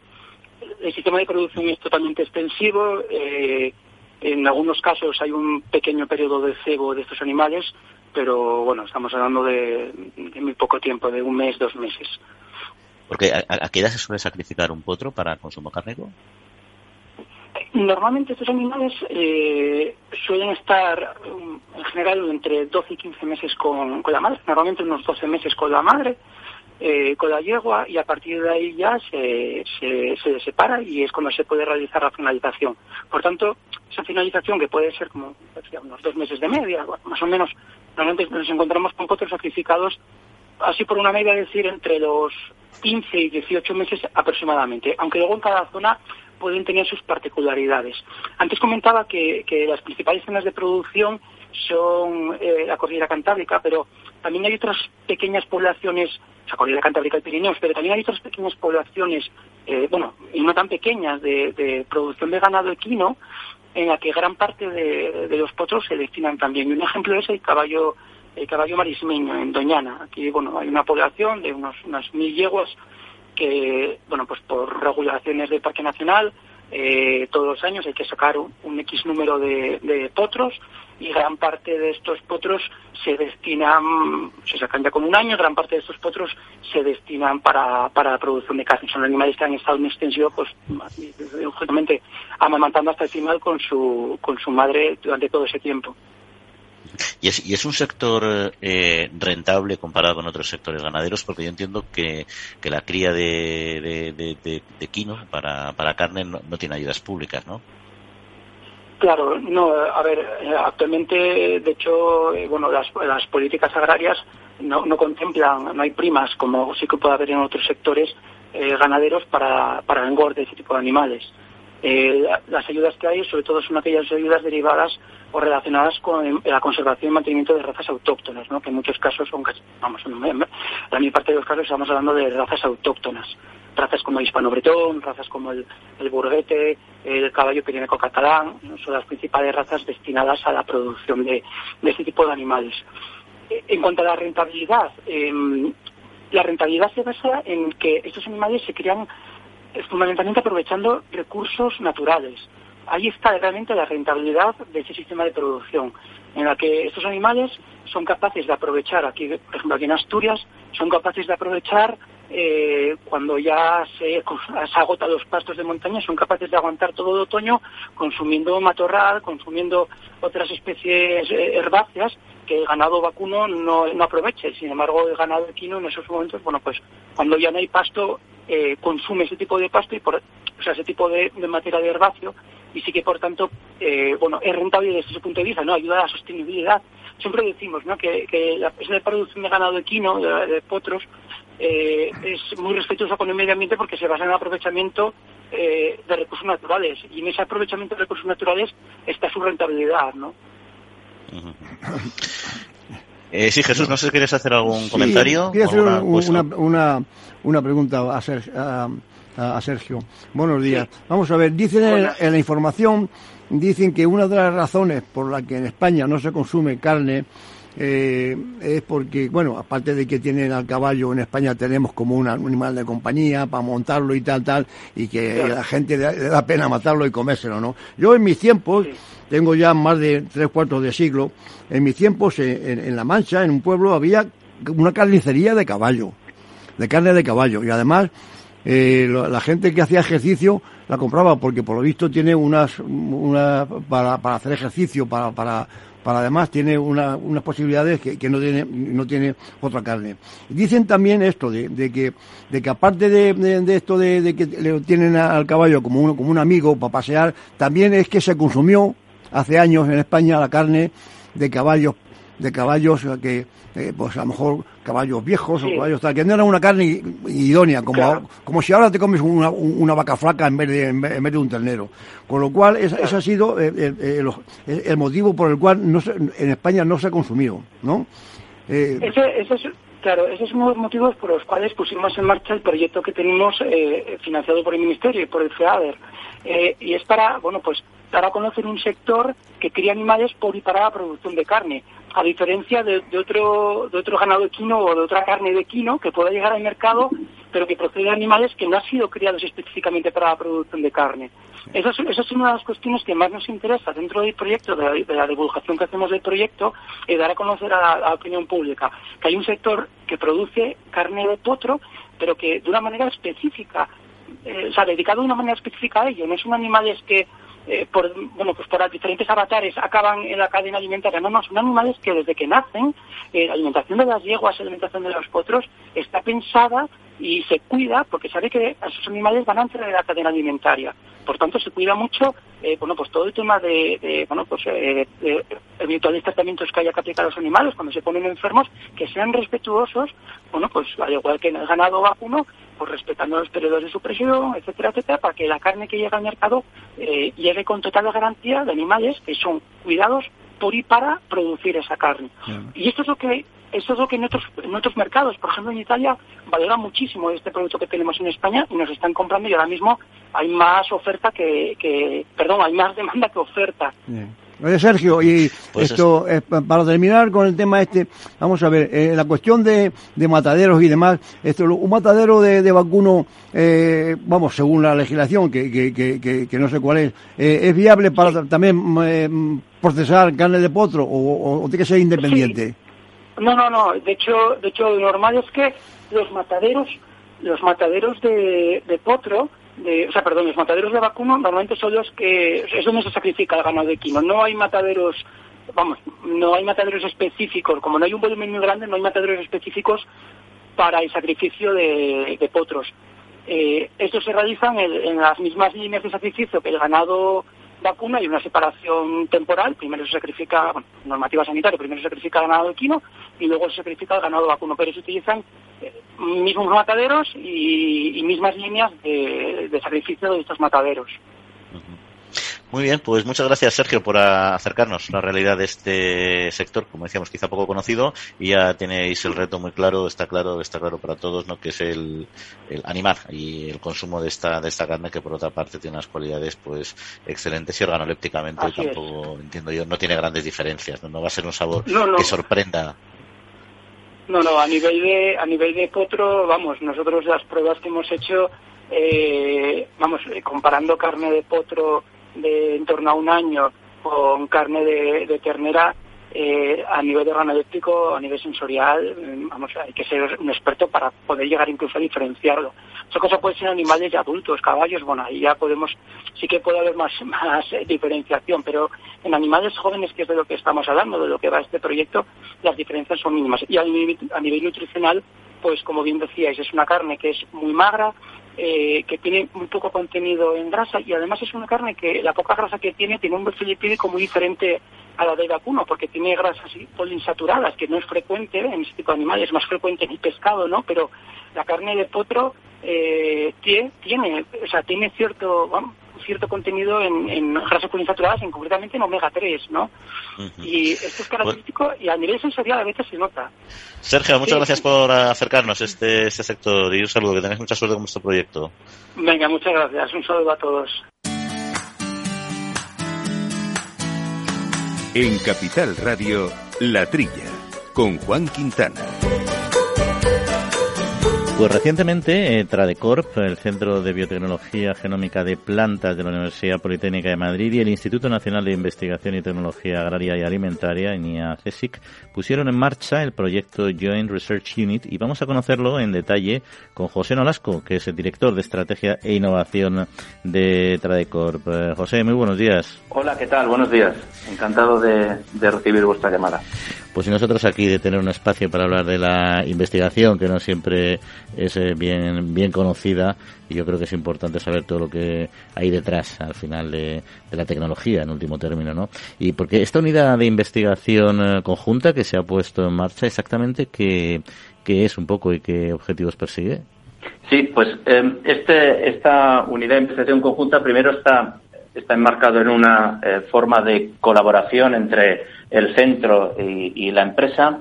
Speaker 7: El sistema de producción es totalmente extensivo. Eh, en algunos casos hay un pequeño periodo de cebo de estos animales, pero bueno, estamos hablando de, muy poco tiempo, de un mes, dos meses.
Speaker 1: Porque ¿a, qué edad se suele sacrificar un potro para consumo cárnico?
Speaker 7: Normalmente estos animales eh, suelen estar en general entre 12 y 15 meses con, la madre, normalmente unos 12 meses con la madre, eh, con la yegua y a partir de ahí ya se, se, separa y es cuando se puede realizar la finalización. Por tanto, esa finalización que puede ser como unos dos meses de media, más o menos, normalmente nos encontramos con potros sacrificados así por una media, decir, entre los 15 y 18 meses aproximadamente, aunque luego en cada zona pueden tener sus particularidades. Antes comentaba que, las principales zonas de producción son eh, la cordillera cantábrica, pero también hay otras pequeñas poblaciones, la cordillera cantábrica y Pirineos, pero también hay otras pequeñas poblaciones, eh, bueno, y no tan pequeñas, de, producción de ganado equino, en la que gran parte de, los potros se destinan también. Y un ejemplo es el caballo, el caballo marismeño en Doñana. Aquí, bueno, hay una población de unos, unas mil yeguas que, bueno, pues por regulaciones del Parque Nacional, eh, todos los años hay que sacar un, X número de, potros y gran parte de estos potros se destinan, se sacan ya con un año, gran parte de estos potros se destinan para, para la producción de carne. Son animales que han estado en extensión, pues, lógicamente, amamantando hasta el final con su, con su madre durante todo ese tiempo.
Speaker 1: Y es, y es un sector eh, rentable comparado con otros sectores ganaderos, porque yo entiendo que, que la cría de, de, de, quino para, para carne no, tiene ayudas públicas, ¿no?
Speaker 7: Claro, no, a ver, eh, actualmente, de hecho, eh, bueno, las, las políticas agrarias no, no contemplan, no hay primas como sí que puede haber en otros sectores ganaderos para, para engorde de ese tipo de animales. Las ayudas que hay, sobre todo, son aquellas ayudas derivadas o relacionadas con la conservación y mantenimiento de razas autóctonas, ¿no? que en muchos casos son, vamos, en la mayor parte de los casos estamos hablando de razas autóctonas, razas como el hispano-bretón, razas como el, burguete, el caballo pirineco catalán, son las principales razas destinadas a la producción de, este tipo de animales. En cuanto a la rentabilidad, em, la rentabilidad se basa en que estos animales se crían eh, fundamentalmente aprovechando recursos naturales ahí está realmente la rentabilidad de ese sistema de producción, en la que estos animales son capaces de aprovechar, aquí, por ejemplo, aquí en Asturias, son capaces de aprovechar eh, cuando ya se, se agotan los pastos de montaña, son capaces de aguantar todo el otoño consumiendo matorral, consumiendo otras especies eh, herbáceas que el ganado vacuno no, no aproveche. Sin embargo, el ganado equino en esos momentos, bueno, pues cuando ya no hay pasto, eh, consume ese tipo de pasto y por, o sea, ese tipo de, de materia de herbáceo y sí que por tanto eh, bueno es rentable desde ese punto de vista no ayuda a la sostenibilidad siempre decimos ¿no? que, que la, esa producción de ganado equino de, potros eh, es muy respetuosa con el medio ambiente porque se basa en el aprovechamiento eh, de recursos naturales y en ese aprovechamiento de recursos naturales está su rentabilidad no
Speaker 1: Eh, sí, Jesús, no sé si quieres hacer algún comentario.
Speaker 8: Quiero hacer una, una, una, pregunta a Sergio. A, Sergio. Buenos días. Vamos a ver, dicen en, la información, dicen que una de las razones por la que en España no se consume carne eh, es porque, bueno, aparte de que tienen al caballo, en España tenemos como un animal de compañía para montarlo y tal, tal, y que la gente le, da pena matarlo y comérselo, ¿no? Yo en mis tiempos, tengo ya más de tres cuartos de siglo, en mis tiempos en, La Mancha, en un pueblo, había una carnicería de caballo, de carne de caballo, y además eh, la gente que hacía ejercicio la compraba porque por lo visto tiene unas, una, para, para hacer ejercicio, para, para para además tiene una, unas posibilidades que, que, no tiene no tiene otra carne. Dicen también esto de, de que de que aparte de, de, esto de, que le tienen al caballo como un, como un amigo para pasear, también es que se consumió hace años en España la carne de caballos de caballos que eh, pues a lo mejor caballos viejos o caballos tal, que no era una carne idónea, como, como si ahora te comes una, una vaca flaca en vez, de, en vez de un ternero. Con lo cual, ese, ha sido eh, eh, el, motivo por el cual no en España no se ha consumido, ¿no?
Speaker 7: ese, ese es, claro, esos son los motivos por los cuales pusimos en marcha el proyecto que tenemos financiado por el Ministerio y por el FEADER. y es para, bueno, pues dar a conocer un sector que cría animales por y para la producción de carne a diferencia de, otro, de otro ganado equino o de otra carne de equino que pueda llegar al mercado, pero que procede de animales que no han sido criados específicamente para la producción de carne. Esa es, una de las cuestiones que más nos interesa dentro del proyecto, de la, divulgación que hacemos del proyecto, es dar a conocer a la, opinión pública que hay un sector que produce carne de potro, pero que de una manera específica, eh, o sea, dedicado de una manera específica a ello. No son animales que eh, por, bueno, pues por diferentes avatares acaban en la cadena alimentaria. No, no, son animales que desde que nacen, eh, la alimentación de las yeguas, la alimentación de los potros, está pensada y se cuida porque sabe que esos animales van a entrar en la cadena alimentaria. Por tanto, se cuida mucho, eh, bueno, pues todo el tema de, bueno, pues eh, eventuales tratamientos que haya que aplicar a los animales cuando se ponen enfermos, que sean respetuosos, bueno, pues al igual que en el ganado vacuno, pues respetando los periodos de supresión, etcétera, etcétera, para que la carne que llega al mercado eh, llegue con total garantía de animales que son cuidados por y para producir esa carne. Y esto es lo que esto es lo que en otros, en otros mercados, por ejemplo en Italia, valora muchísimo este producto que tenemos en España y nos están comprando y ahora mismo hay más oferta que, que perdón, hay más demanda que oferta.
Speaker 8: Oye, Sergio, y pues esto, eh, para terminar con el tema este, vamos a ver, eh, la cuestión de, de, mataderos y demás, esto, un matadero de, de vacuno, eh, vamos, según la legislación, que, que, que, que no sé cuál es, ¿es viable para también procesar carne de potro o, o, tiene que ser independiente?
Speaker 7: No, no, no, de hecho, de hecho, lo normal es que los mataderos, los mataderos de, de potro, o sea, perdón, los mataderos de vacuno normalmente son los que es donde se sacrifica el ganado equino. No hay mataderos, vamos, no hay mataderos específicos. Como no hay un volumen muy grande, no hay mataderos específicos para el sacrificio de, potros. Eh, estos se realizan en, las mismas líneas de sacrificio que el ganado vacuna y una separación temporal. Primero se sacrifica, bueno, normativa sanitaria, primero se sacrifica el ganado equino y luego se sacrifica el ganado vacuno. Pero se utilizan eh, mismos mataderos y, mismas líneas de, sacrificio de estos mataderos.
Speaker 1: Muy bien, pues muchas gracias Sergio por acercarnos a la realidad de este sector, como decíamos, quizá poco conocido, y ya tenéis el reto muy claro, está claro, está claro para todos, ¿no? que es el, el animar y el consumo de esta, de esta carne que por otra parte tiene unas cualidades pues excelentes y organolépticamente tampoco entiendo yo, no tiene grandes diferencias, no, va a ser un sabor que sorprenda.
Speaker 7: No, no, a nivel de, a nivel de potro, vamos, nosotros las pruebas que hemos hecho, eh, vamos, eh, comparando carne de potro de en torno a un año con carne de, de ternera, eh, a nivel de eléctrico, a nivel sensorial, mm, vamos, hay que ser un experto para poder llegar incluso a diferenciarlo. Esa cosa puede ser animales de adultos, caballos, bueno, ahí ya podemos, sí que puede haber más, más diferenciación, pero en animales jóvenes, que es de lo que estamos hablando, de lo que va este proyecto, las diferencias son mínimas. Y a nivel, a nivel nutricional, pues como bien decíais, es una carne que es muy magra, eh, que tiene muy poco contenido en grasa y además es una carne que la poca grasa que tiene tiene un perfil lipídico muy diferente a la de vacuno porque tiene grasas poliinsaturadas que no es frecuente en este tipo de animales, es más frecuente en el pescado, ¿no? Pero la carne de potro eh, tiene, tiene, o sea, tiene cierto, cierto contenido en, grasas poliinsaturadas, en, concretamente en omega 3, ¿no? Y esto es característico y a nivel sensorial a veces se nota.
Speaker 1: Sergio, muchas gracias por acercarnos a este, este sector y un saludo, que tengáis mucha suerte con vuestro proyecto.
Speaker 7: Venga, muchas gracias. Un saludo a todos.
Speaker 5: En Capital Radio, La Trilla, con Juan Quintana.
Speaker 1: Pues recientemente eh, Tradecorp, el Centro de Biotecnología Genómica de Plantas de la Universidad Politécnica de Madrid y el Instituto Nacional de Investigación y Tecnología Agraria y Alimentaria, CSIC, pusieron en marcha el proyecto Joint Research Unit y vamos a conocerlo en detalle con José Nolasco, que es el director de Estrategia e Innovación de Tradecorp. Eh, José, muy buenos días.
Speaker 9: Hola, ¿qué tal? Buenos días. Encantado de recibir vuestra llamada.
Speaker 1: Pues y nosotros aquí de tener un espacio para hablar de la investigación, que no siempre es eh, bien, bien conocida, y yo creo que es importante saber todo lo que hay detrás al final de, la tecnología, en último término, ¿no? Y porque esta unidad de investigación eh, conjunta que se ha puesto en marcha, exactamente qué, qué es un poco y qué objetivos persigue.
Speaker 9: Sí, pues em, este, esta unidad de investigación conjunta primero está, está enmarcado en una eh, forma de colaboración entre el centro y, la empresa,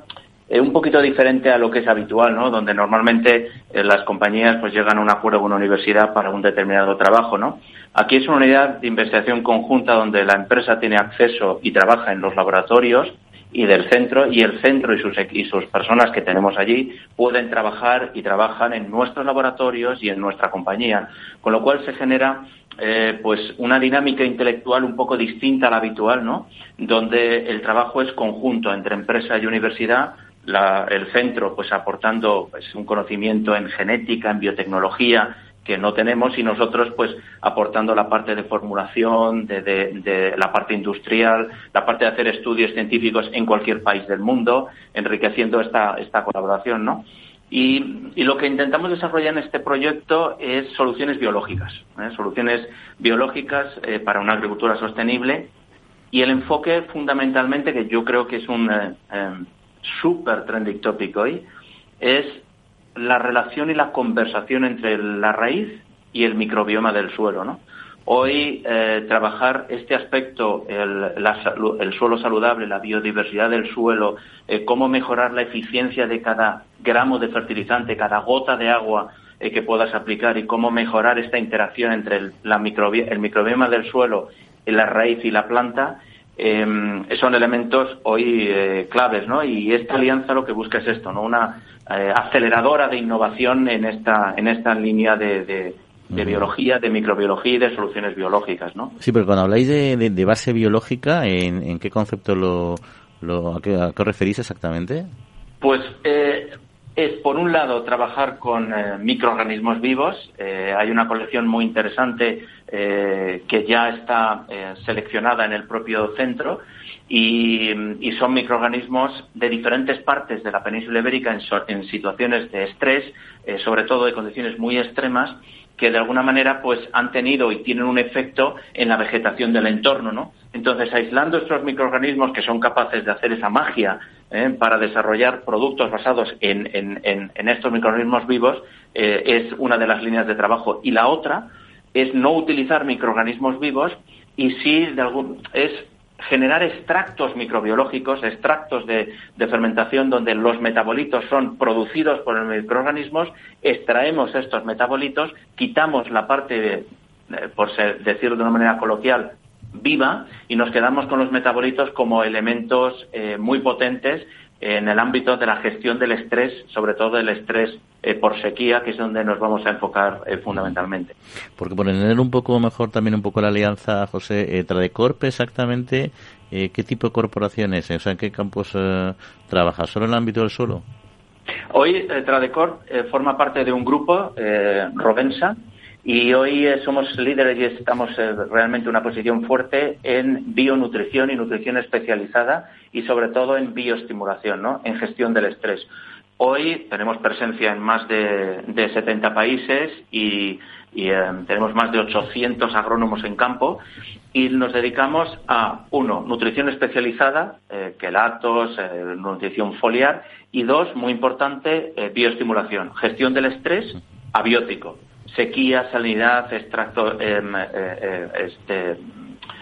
Speaker 9: es un poquito diferente a lo que es habitual, ¿no? Donde normalmente eh, las compañías pues llegan a un acuerdo con una universidad para un determinado trabajo, ¿no? Aquí es una unidad de investigación conjunta donde la empresa tiene acceso y trabaja en los laboratorios y del centro y el centro y sus, y sus personas que tenemos allí pueden trabajar y trabajan en nuestros laboratorios y en nuestra compañía, con lo cual se genera eh, pues una dinámica intelectual un poco distinta a la habitual, ¿no? Donde el trabajo es conjunto entre empresa y universidad, el centro pues aportando pues, un conocimiento en genética, en biotecnología que no tenemos y nosotros pues aportando la parte de formulación, de, la parte industrial, la parte de hacer estudios científicos en cualquier país del mundo, enriqueciendo esta, esta colaboración, ¿no? Y, lo que intentamos desarrollar en este proyecto es soluciones biológicas, ¿eh? soluciones biológicas eh, para una agricultura sostenible y el enfoque fundamentalmente, que yo creo que es un eh, súper trending topic hoy, es la relación y la conversación entre la raíz y el microbioma del suelo, ¿no? Hoy eh, trabajar este aspecto, el, suelo saludable, la biodiversidad del suelo, eh, cómo mejorar la eficiencia de cada gramo de fertilizante, cada gota de agua eh, que puedas aplicar y cómo mejorar esta interacción entre el, la el microbioma del suelo, la raíz y la planta, em, son elementos hoy claves, ¿no? Y esta alianza lo que busca es esto, ¿no? Una aceleradora de innovación en esta en esta línea de biología, de microbiología y de soluciones biológicas, ¿no?
Speaker 1: Sí, pero cuando habláis de, de, base biológica, ¿en, ¿en, qué concepto lo, lo a, qué, a, referís exactamente?
Speaker 9: Pues eh, es, por un lado, trabajar con eh, microorganismos vivos. Eh, hay una colección muy interesante que ya está seleccionada en el propio centro y, son microorganismos de diferentes partes de la península ibérica en, en situaciones de estrés, sobre todo de condiciones muy extremas, que de alguna manera pues han tenido y tienen un efecto en la vegetación del entorno, ¿no? Entonces, aislando estos microorganismos que son capaces de hacer esa magia ¿eh? para desarrollar productos basados en, en, estos microorganismos vivos eh, es una de las líneas de trabajo. Y la otra es no utilizar microorganismos vivos y sí de algún, es generar extractos microbiológicos, extractos de, fermentación donde los metabolitos son producidos por los microorganismos, extraemos estos metabolitos, quitamos la parte, eh, por decirlo de una manera coloquial, viva y nos quedamos con los metabolitos como elementos eh, muy potentes en el ámbito de la gestión del estrés, sobre todo el estrés eh, por sequía, que es donde nos vamos a enfocar eh, fundamentalmente.
Speaker 1: Porque por entender un poco mejor también un poco la alianza, José, eh, Tradecorp exactamente, ¿qué tipo de corporaciones, o sea, en qué campos trabaja? ¿Solo en el ámbito del suelo?
Speaker 9: Hoy Tradecorp forma parte de un grupo, Rovensa, y hoy somos líderes y estamos realmente en una posición fuerte en bionutrición y nutrición especializada y sobre todo en bioestimulación, ¿no? en gestión del estrés. Hoy tenemos presencia en más de, de 70 países y, eh, tenemos más de 800 agrónomos en campo y nos dedicamos a, uno, nutrición especializada, eh, quelatos, eh, nutrición foliar y dos, muy importante, bioestimulación, gestión del estrés abiótico, sequía, salinidad, extracto, em, este,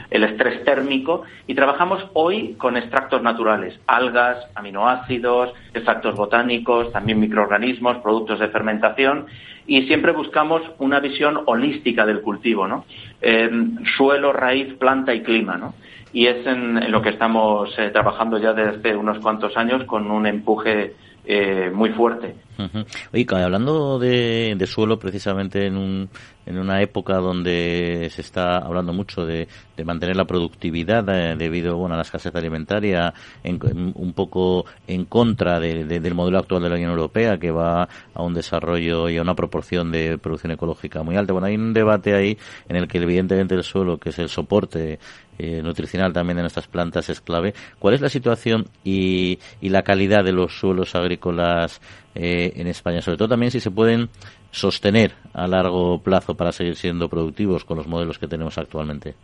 Speaker 9: el estrés térmico y trabajamos hoy con extractos naturales, algas, aminoácidos, extractos botánicos, también microorganismos, productos de fermentación y siempre buscamos una visión holística del cultivo, ¿no? suelo, raíz, planta y clima, ¿no? Y es en, lo que estamos eh, trabajando ya desde unos cuantos años con un empuje eh, muy fuerte.
Speaker 1: Oye, hablando de, suelo, precisamente en, un, en una época donde se está hablando mucho de, mantener la productividad eh, debido bueno, a la escasez alimentaria, un poco en contra del modelo actual de la Unión Europea, que va a un desarrollo y a una proporción de producción ecológica muy alta. Bueno, hay un debate ahí en el que evidentemente el suelo, que es el soporte eh, nutricional también de nuestras plantas es clave. ¿Cuál es la situación y, la calidad de los suelos agrícolas eh, en España? Sobre todo también si se pueden sostener a largo plazo para seguir siendo productivos con los modelos que tenemos actualmente.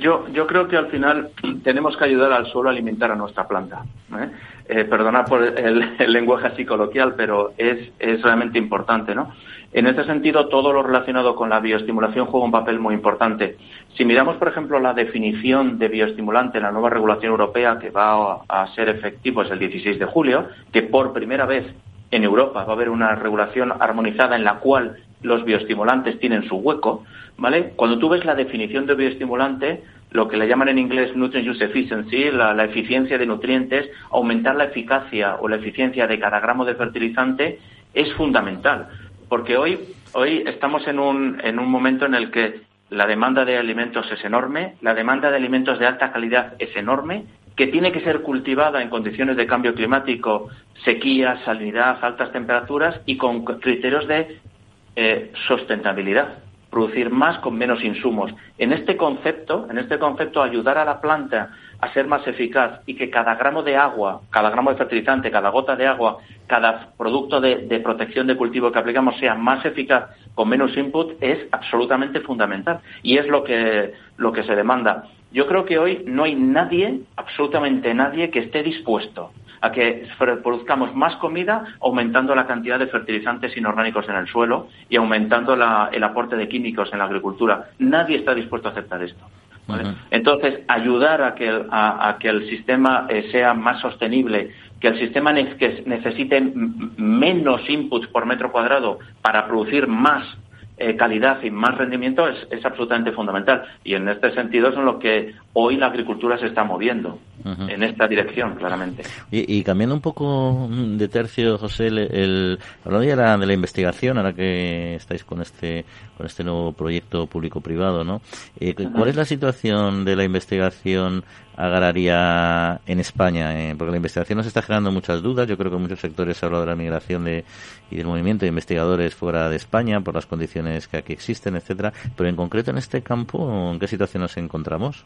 Speaker 9: Yo, yo creo que al final tenemos que ayudar al suelo a alimentar a nuestra planta. ¿eh? eh perdona por el, lenguaje así coloquial, pero es, es realmente importante, ¿no? En este sentido, todo lo relacionado con la bioestimulación juega un papel muy importante. Si miramos, por ejemplo, la definición de bioestimulante en la nueva regulación europea que va a ser efectivo es el 16 de julio, que por primera vez en Europa va a haber una regulación armonizada en la cual los bioestimulantes tienen su hueco, ¿vale? Cuando tú ves la definición de bioestimulante, lo que le llaman en inglés nutrient use efficiency, la, la, eficiencia de nutrientes, aumentar la eficacia o la eficiencia de cada gramo de fertilizante es fundamental porque hoy, hoy estamos en un, en un momento en el que la demanda de alimentos es enorme, la demanda de alimentos de alta calidad es enorme, que tiene que ser cultivada en condiciones de cambio climático, sequía, salinidad, altas temperaturas y con criterios de eh, sustentabilidad, producir más con menos insumos. En este concepto, en este concepto, ayudar a la planta a ser más eficaz y que cada gramo de agua, cada gramo de fertilizante, cada gota de agua, cada producto de, protección de cultivo que aplicamos sea más eficaz con menos input es absolutamente fundamental y es lo que, lo que se demanda. Yo creo que hoy no hay nadie, absolutamente nadie, que esté dispuesto a que produzcamos más comida aumentando la cantidad de fertilizantes inorgánicos en el suelo y aumentando el aporte de químicos en la agricultura. Nadie está dispuesto a aceptar esto. Entonces, ayudar a que, a, que el sistema eh, sea más sostenible, que el sistema necesite menos inputs por metro cuadrado para producir más eh, calidad y más rendimiento es, es, absolutamente fundamental. Y en este sentido es en lo que hoy la agricultura se está moviendo, en esta dirección, claramente.
Speaker 1: Y, cambiando un poco de tercio, José, el, hablando ya de la, investigación, ahora que estáis con este, con este nuevo proyecto público-privado, ¿no? Eh, ¿Cuál es la situación de la investigación agraria en España? Eh, porque la investigación nos está generando muchas dudas. Yo creo que en muchos sectores se habla de la migración de, y del movimiento de investigadores fuera de España por las condiciones que aquí existen, etcétera. Pero en concreto en este campo, ¿en qué situación nos encontramos?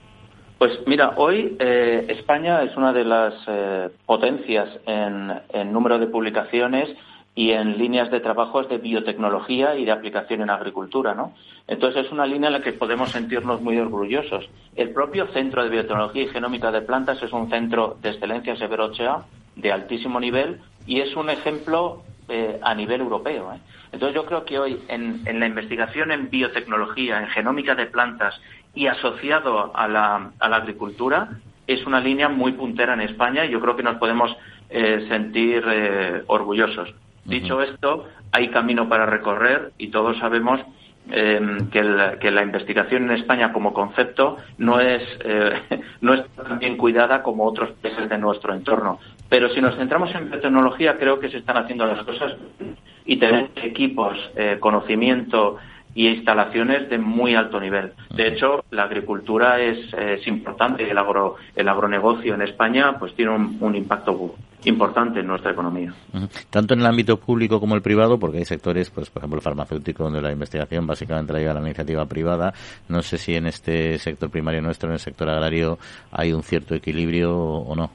Speaker 9: Pues mira, hoy eh, España es una de las eh, potencias en, número de publicaciones y en líneas de trabajos de biotecnología y de aplicación en agricultura, ¿no? Entonces es una línea en la que podemos sentirnos muy orgullosos. El propio Centro de Biotecnología y Genómica de Plantas es un centro de excelencia Severo de altísimo nivel y es un ejemplo eh, a nivel europeo. Entonces yo creo que hoy en, la investigación en biotecnología, en genómica de plantas y asociado a la, a la agricultura es una línea muy puntera en España y yo creo que nos podemos eh, sentir eh, orgullosos. Dicho esto, hay camino para recorrer y todos sabemos em, que, la investigación en España como concepto no es, eh, no es tan bien cuidada como otros países de nuestro entorno. Pero si nos centramos en biotecnología, creo que se están haciendo las cosas y tenemos equipos, conocimiento, y instalaciones de muy alto nivel. De hecho, la agricultura es, es importante, el, agro, el agronegocio en España pues tiene un, impacto importante en nuestra economía.
Speaker 1: Tanto en el ámbito público como el privado, porque hay sectores, pues por ejemplo el farmacéutico, donde la investigación básicamente la lleva la iniciativa privada. No sé si en este sector primario nuestro, en el sector agrario, hay un cierto equilibrio o no.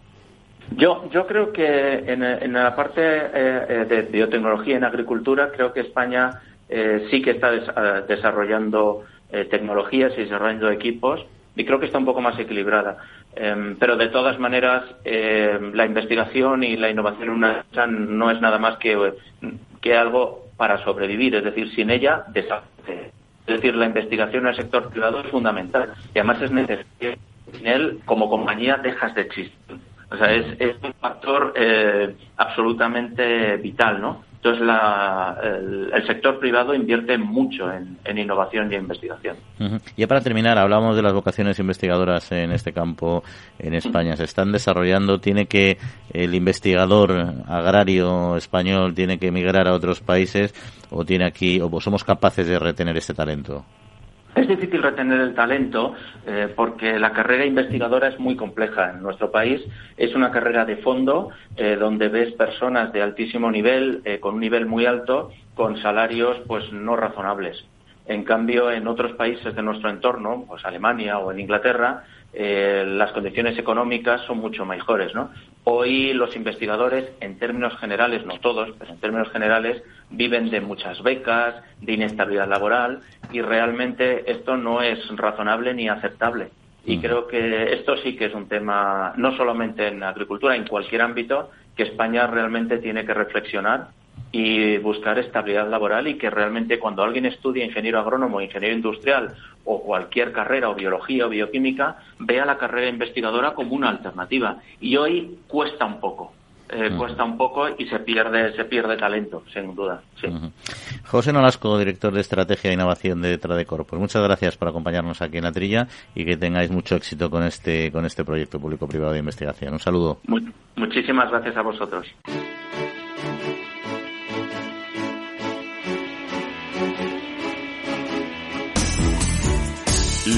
Speaker 9: Yo, yo creo que en, en la parte eh, eh, de biotecnología en agricultura, creo que España eh, sí que está eh, desarrollando eh, tecnologías y desarrollando equipos y creo que está un poco más equilibrada. Em, pero de todas maneras, em, la investigación y la innovación en una no es nada más que, que algo para sobrevivir, es decir, sin ella desaparece. Es decir, la investigación en el sector privado es fundamental y además es necesario. Sin él, como compañía, dejas de existir. O sea, es, es un factor eh, absolutamente vital, ¿no? Entonces, la, el, sector privado invierte mucho en, innovación y investigación.
Speaker 1: Y para terminar, hablamos de las vocaciones investigadoras en este campo en España. Se están desarrollando. Tiene que el investigador agrario español tiene que emigrar a otros países o tiene aquí o somos capaces de retener este talento.
Speaker 9: Es difícil retener el talento eh, porque la carrera investigadora es muy compleja en nuestro país. Es una carrera de fondo eh, donde ves personas de altísimo nivel, eh, con un nivel muy alto, con salarios pues no razonables. En cambio, en otros países de nuestro entorno, pues Alemania o en Inglaterra, las condiciones económicas son mucho mejores, ¿no? Hoy los investigadores, en términos generales, no todos, pero en términos generales, viven de muchas becas, de inestabilidad laboral y realmente esto no es razonable ni aceptable. Y mm. creo que esto sí que es un tema, no solamente en agricultura, en cualquier ámbito, que España realmente tiene que reflexionar y buscar estabilidad laboral y que realmente cuando alguien estudia ingeniero agrónomo, ingeniero industrial o cualquier carrera o biología o bioquímica, vea la carrera investigadora como una alternativa. Y hoy cuesta un poco. Eh, cuesta un poco y se pierde se pierde talento, sin duda.
Speaker 1: José Nolasco, director de Estrategia e Innovación de Tradecor. Pues muchas gracias por acompañarnos aquí en la trilla y que tengáis mucho éxito con este con este proyecto público-privado de investigación. Un saludo.
Speaker 9: muchísimas gracias a vosotros.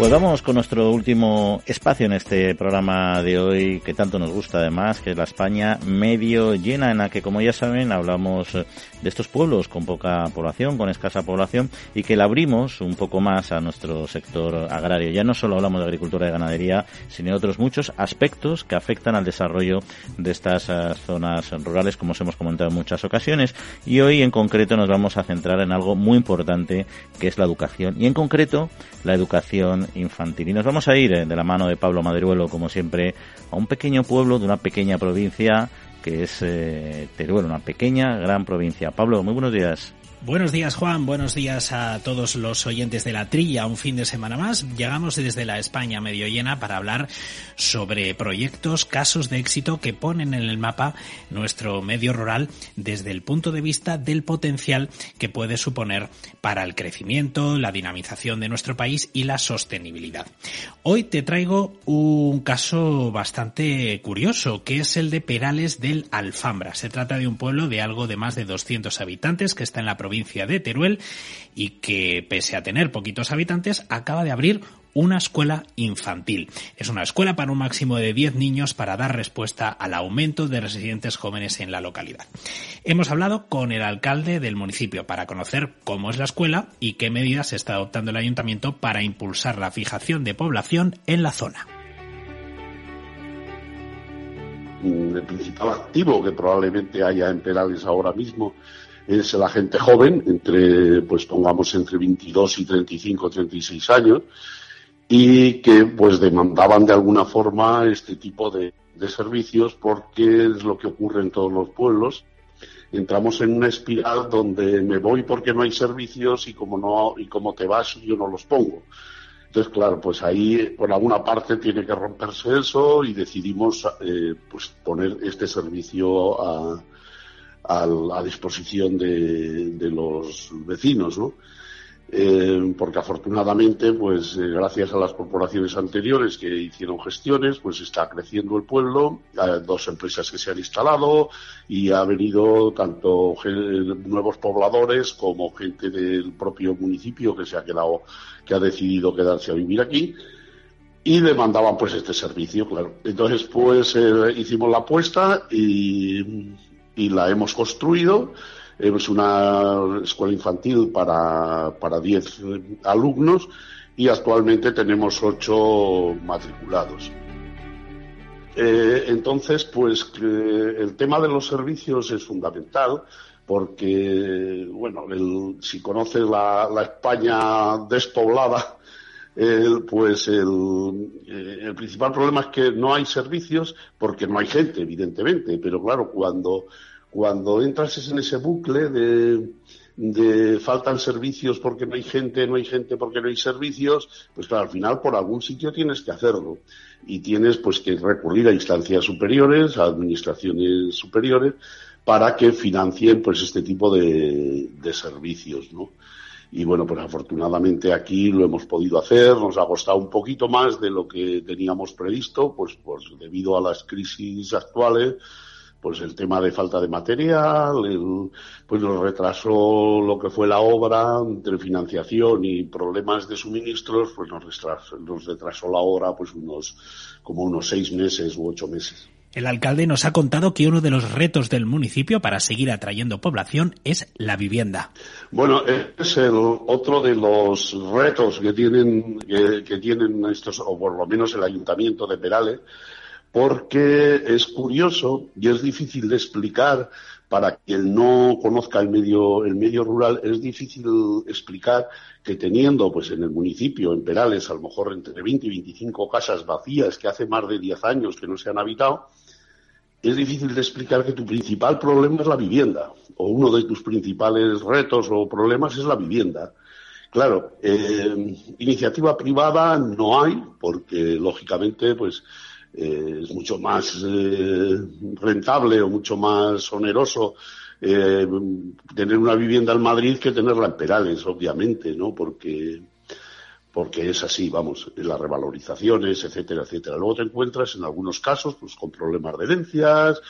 Speaker 1: Pues vamos con nuestro último espacio en este programa de hoy que tanto nos gusta además, que es la España medio llena, en la que como ya saben hablamos de estos pueblos con poca población, con escasa población y que la abrimos un poco más a nuestro sector agrario. Ya no solo hablamos de agricultura y ganadería, sino de otros muchos aspectos que afectan al desarrollo de estas eh, zonas rurales, como os hemos comentado en muchas ocasiones. Y hoy en concreto nos vamos a centrar en algo muy importante que es la educación y en concreto la educación infantil. Y nos vamos a ir eh, de la mano de Pablo Maderuelo, como siempre, a un pequeño pueblo de una pequeña provincia que es eh, Teruel, una pequeña, gran provincia. Pablo, muy buenos días.
Speaker 10: Buenos días Juan, buenos días a todos los oyentes de la trilla. Un fin de semana más. Llegamos desde la España medio llena para hablar sobre proyectos, casos de éxito que ponen en el mapa nuestro medio rural desde el punto de vista del potencial que puede suponer para el crecimiento, la dinamización de nuestro país y la sostenibilidad. Hoy te traigo un caso bastante curioso que es el de Perales del Alfambra. Se trata de un pueblo de algo de más de 200 habitantes que está en la provincia provincia de Teruel y que, pese a tener poquitos habitantes, acaba de abrir una escuela infantil. Es una escuela para un máximo de 10 niños para dar respuesta al aumento de residentes jóvenes en la localidad. Hemos hablado con el alcalde del municipio para conocer cómo es la escuela y qué medidas está adoptando el ayuntamiento para impulsar la fijación de población en la zona.
Speaker 11: El principal activo que probablemente haya en Perales ahora mismo es la gente joven, entre, pues pongamos entre 22 y 35, 36 años, y que pues demandaban de alguna forma este tipo de, servicios porque es lo que ocurre en todos los pueblos. Entramos en una espiral donde me voy porque no hay servicios y como no y como te vas yo no los pongo. Entonces, claro, pues ahí por alguna parte tiene que romperse eso y decidimos eh, pues poner este servicio a, a disposición de, los vecinos, ¿no? Eh, porque afortunadamente, pues eh, gracias a las corporaciones anteriores que hicieron gestiones, pues está creciendo el pueblo, hay dos empresas que se han instalado y ha venido tanto nuevos pobladores como gente del propio municipio que se ha quedado, que ha decidido quedarse a vivir aquí y demandaban pues este servicio, claro. Entonces pues eh, hicimos la apuesta y y la hemos construido. Es una escuela infantil para, para 10 alumnos y actualmente tenemos 8 matriculados. Eh, entonces, pues el tema de los servicios es fundamental porque, bueno, si conoces la, España despoblada, pues el, eh, el, principal problema es que no hay servicios porque no hay gente, evidentemente. Pero claro, cuando, cuando entras en ese bucle de, de faltan servicios porque no hay gente, no hay gente porque no hay servicios, pues claro, al final por algún sitio tienes que hacerlo. Y tienes pues que recurrir a instancias superiores, a administraciones superiores, para que financien pues este tipo de, de servicios, ¿no? Y bueno, pues afortunadamente aquí lo hemos podido hacer, nos ha costado un poquito más de lo que teníamos previsto, pues, pues debido a las crisis actuales, pues el tema de falta de material, pues nos retrasó lo que fue la obra entre financiación y problemas de suministros, pues nos retrasó, nos retrasó la obra pues unos como unos seis meses u ocho meses.
Speaker 10: El alcalde nos ha contado que uno de los retos del municipio para seguir atrayendo población es la vivienda.
Speaker 11: Bueno, es el otro de los retos que tienen, que, tienen estos, o por lo menos el ayuntamiento de Perales, porque es curioso y es difícil de explicar para quien no conozca el medio, el medio rural, es difícil explicar que teniendo, pues en el municipio, en Perales, a lo mejor entre 20 y 25 casas vacías que hace más de 10 años que no se han habitado, es difícil de explicar que tu principal problema es la vivienda, o uno de tus principales retos o problemas es la vivienda. Claro, eh, iniciativa privada no hay, porque lógicamente, pues, eh, es mucho más eh, rentable o mucho más oneroso tener una vivienda en Madrid que tenerla en Perales, obviamente, ¿no? Porque porque es así, vamos, las revalorizaciones, etcétera, etcétera. Luego te encuentras en algunos casos pues con problemas de herencias,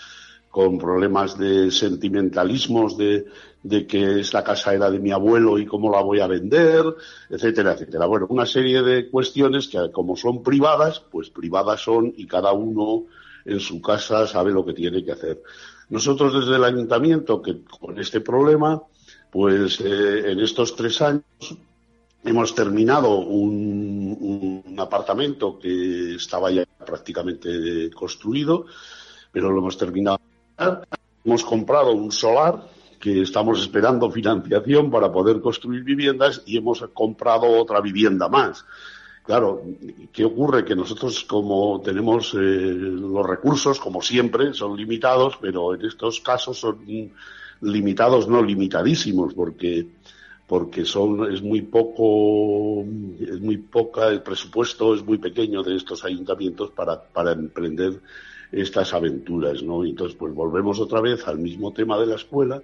Speaker 11: con problemas de sentimentalismos de, de que esta casa era de mi abuelo y cómo la voy a vender, etcétera, etcétera. Bueno, una serie de cuestiones que como son privadas, pues privadas son y cada uno en su casa sabe lo que tiene que hacer. Nosotros desde el ayuntamiento, que con este problema, pues eh, en estos tres años Hemos terminado un, apartamento que estaba ya prácticamente construido, pero lo hemos terminado. Hemos comprado un solar que estamos esperando financiación para poder construir viviendas y hemos comprado otra vivienda más. Claro, ¿qué ocurre? Que nosotros como tenemos eh, los recursos, como siempre, son limitados, pero en estos casos son limitados, no limitadísimos, porque porque son es muy poco es muy poca el presupuesto es muy pequeño de estos ayuntamientos para, para emprender estas aventuras no entonces pues volvemos otra vez al mismo tema de la escuela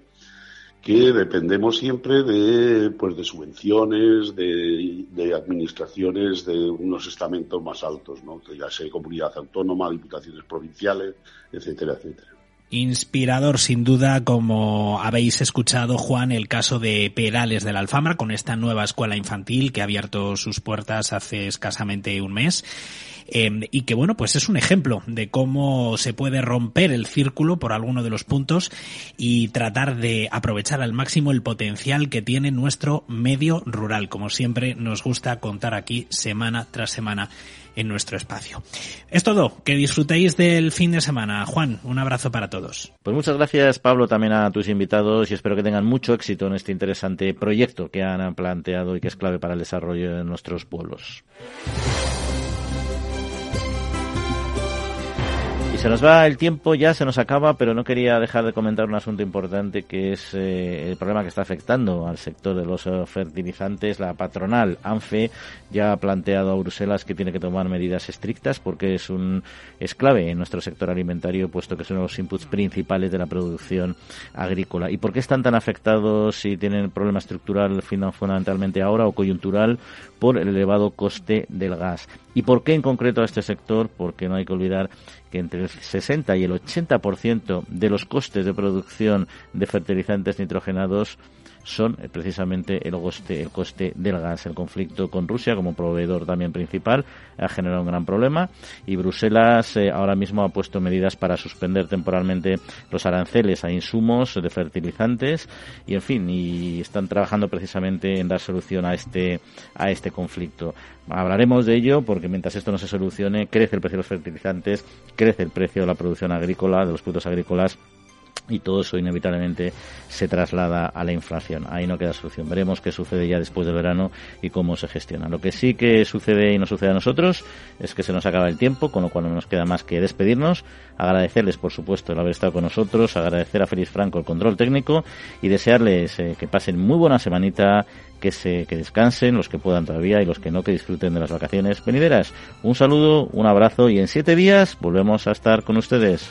Speaker 11: que dependemos siempre de pues de subvenciones de, administraciones de unos estamentos más altos no que ya sea comunidad autónoma diputaciones provinciales etcétera etcétera.
Speaker 10: Inspirador, sin duda, como habéis escuchado, Juan, el caso de Perales de la Alfambra, con esta nueva escuela infantil que ha abierto sus puertas hace escasamente un mes. Em, y que bueno, pues es un ejemplo de cómo se puede romper el círculo por alguno de los puntos y tratar de aprovechar al máximo el potencial que tiene nuestro medio rural, como siempre nos gusta contar aquí semana tras semana en nuestro espacio. Es todo, que disfrutéis del fin de semana. Juan, un abrazo para todos.
Speaker 1: Pues muchas gracias Pablo, también a tus invitados y espero que tengan mucho éxito en este interesante proyecto que han planteado y que es clave para el desarrollo de nuestros pueblos. Y se nos va el tiempo, ya se nos acaba, pero no quería dejar de comentar un asunto importante que es eh, el problema que está afectando al sector de los eh, fertilizantes. La patronal ANFE ya ha planteado a Bruselas que tiene que tomar medidas estrictas porque es un es clave en nuestro sector alimentario, puesto que son los inputs principales de la producción agrícola. ¿Y por qué están tan afectados si tienen problema estructural fundamentalmente ahora o coyuntural por el elevado coste del gas? ¿Y por qué en concreto a este sector? Porque no hay que olvidar que entre el 60 y el 80% de los costes de producción de fertilizantes nitrogenados son eh, precisamente el coste, el coste del gas. El conflicto con Rusia como proveedor también principal ha generado un gran problema y Bruselas eh, ahora mismo ha puesto medidas para suspender temporalmente los aranceles a insumos de fertilizantes y en fin y están trabajando precisamente en dar solución a este a este conflicto. Hablaremos de ello porque mientras esto no se solucione, crece el precio de los fertilizantes, crece el precio de la producción agrícola, de los productos agrícolas y todo eso inevitablemente se traslada a la inflación. Ahí no queda solución. Veremos qué sucede ya después del verano y cómo se gestiona. Lo que sí que sucede y no sucede a nosotros es que se nos acaba el tiempo, con lo cual no nos queda más que despedirnos, agradecerles por supuesto el haber estado con nosotros, agradecer a Félix Franco el control técnico y desearles eh, que pasen muy buena semanita, que se que descansen los que puedan todavía y los que no que disfruten de las vacaciones venideras. Un saludo, un abrazo y en siete días volvemos a estar con ustedes.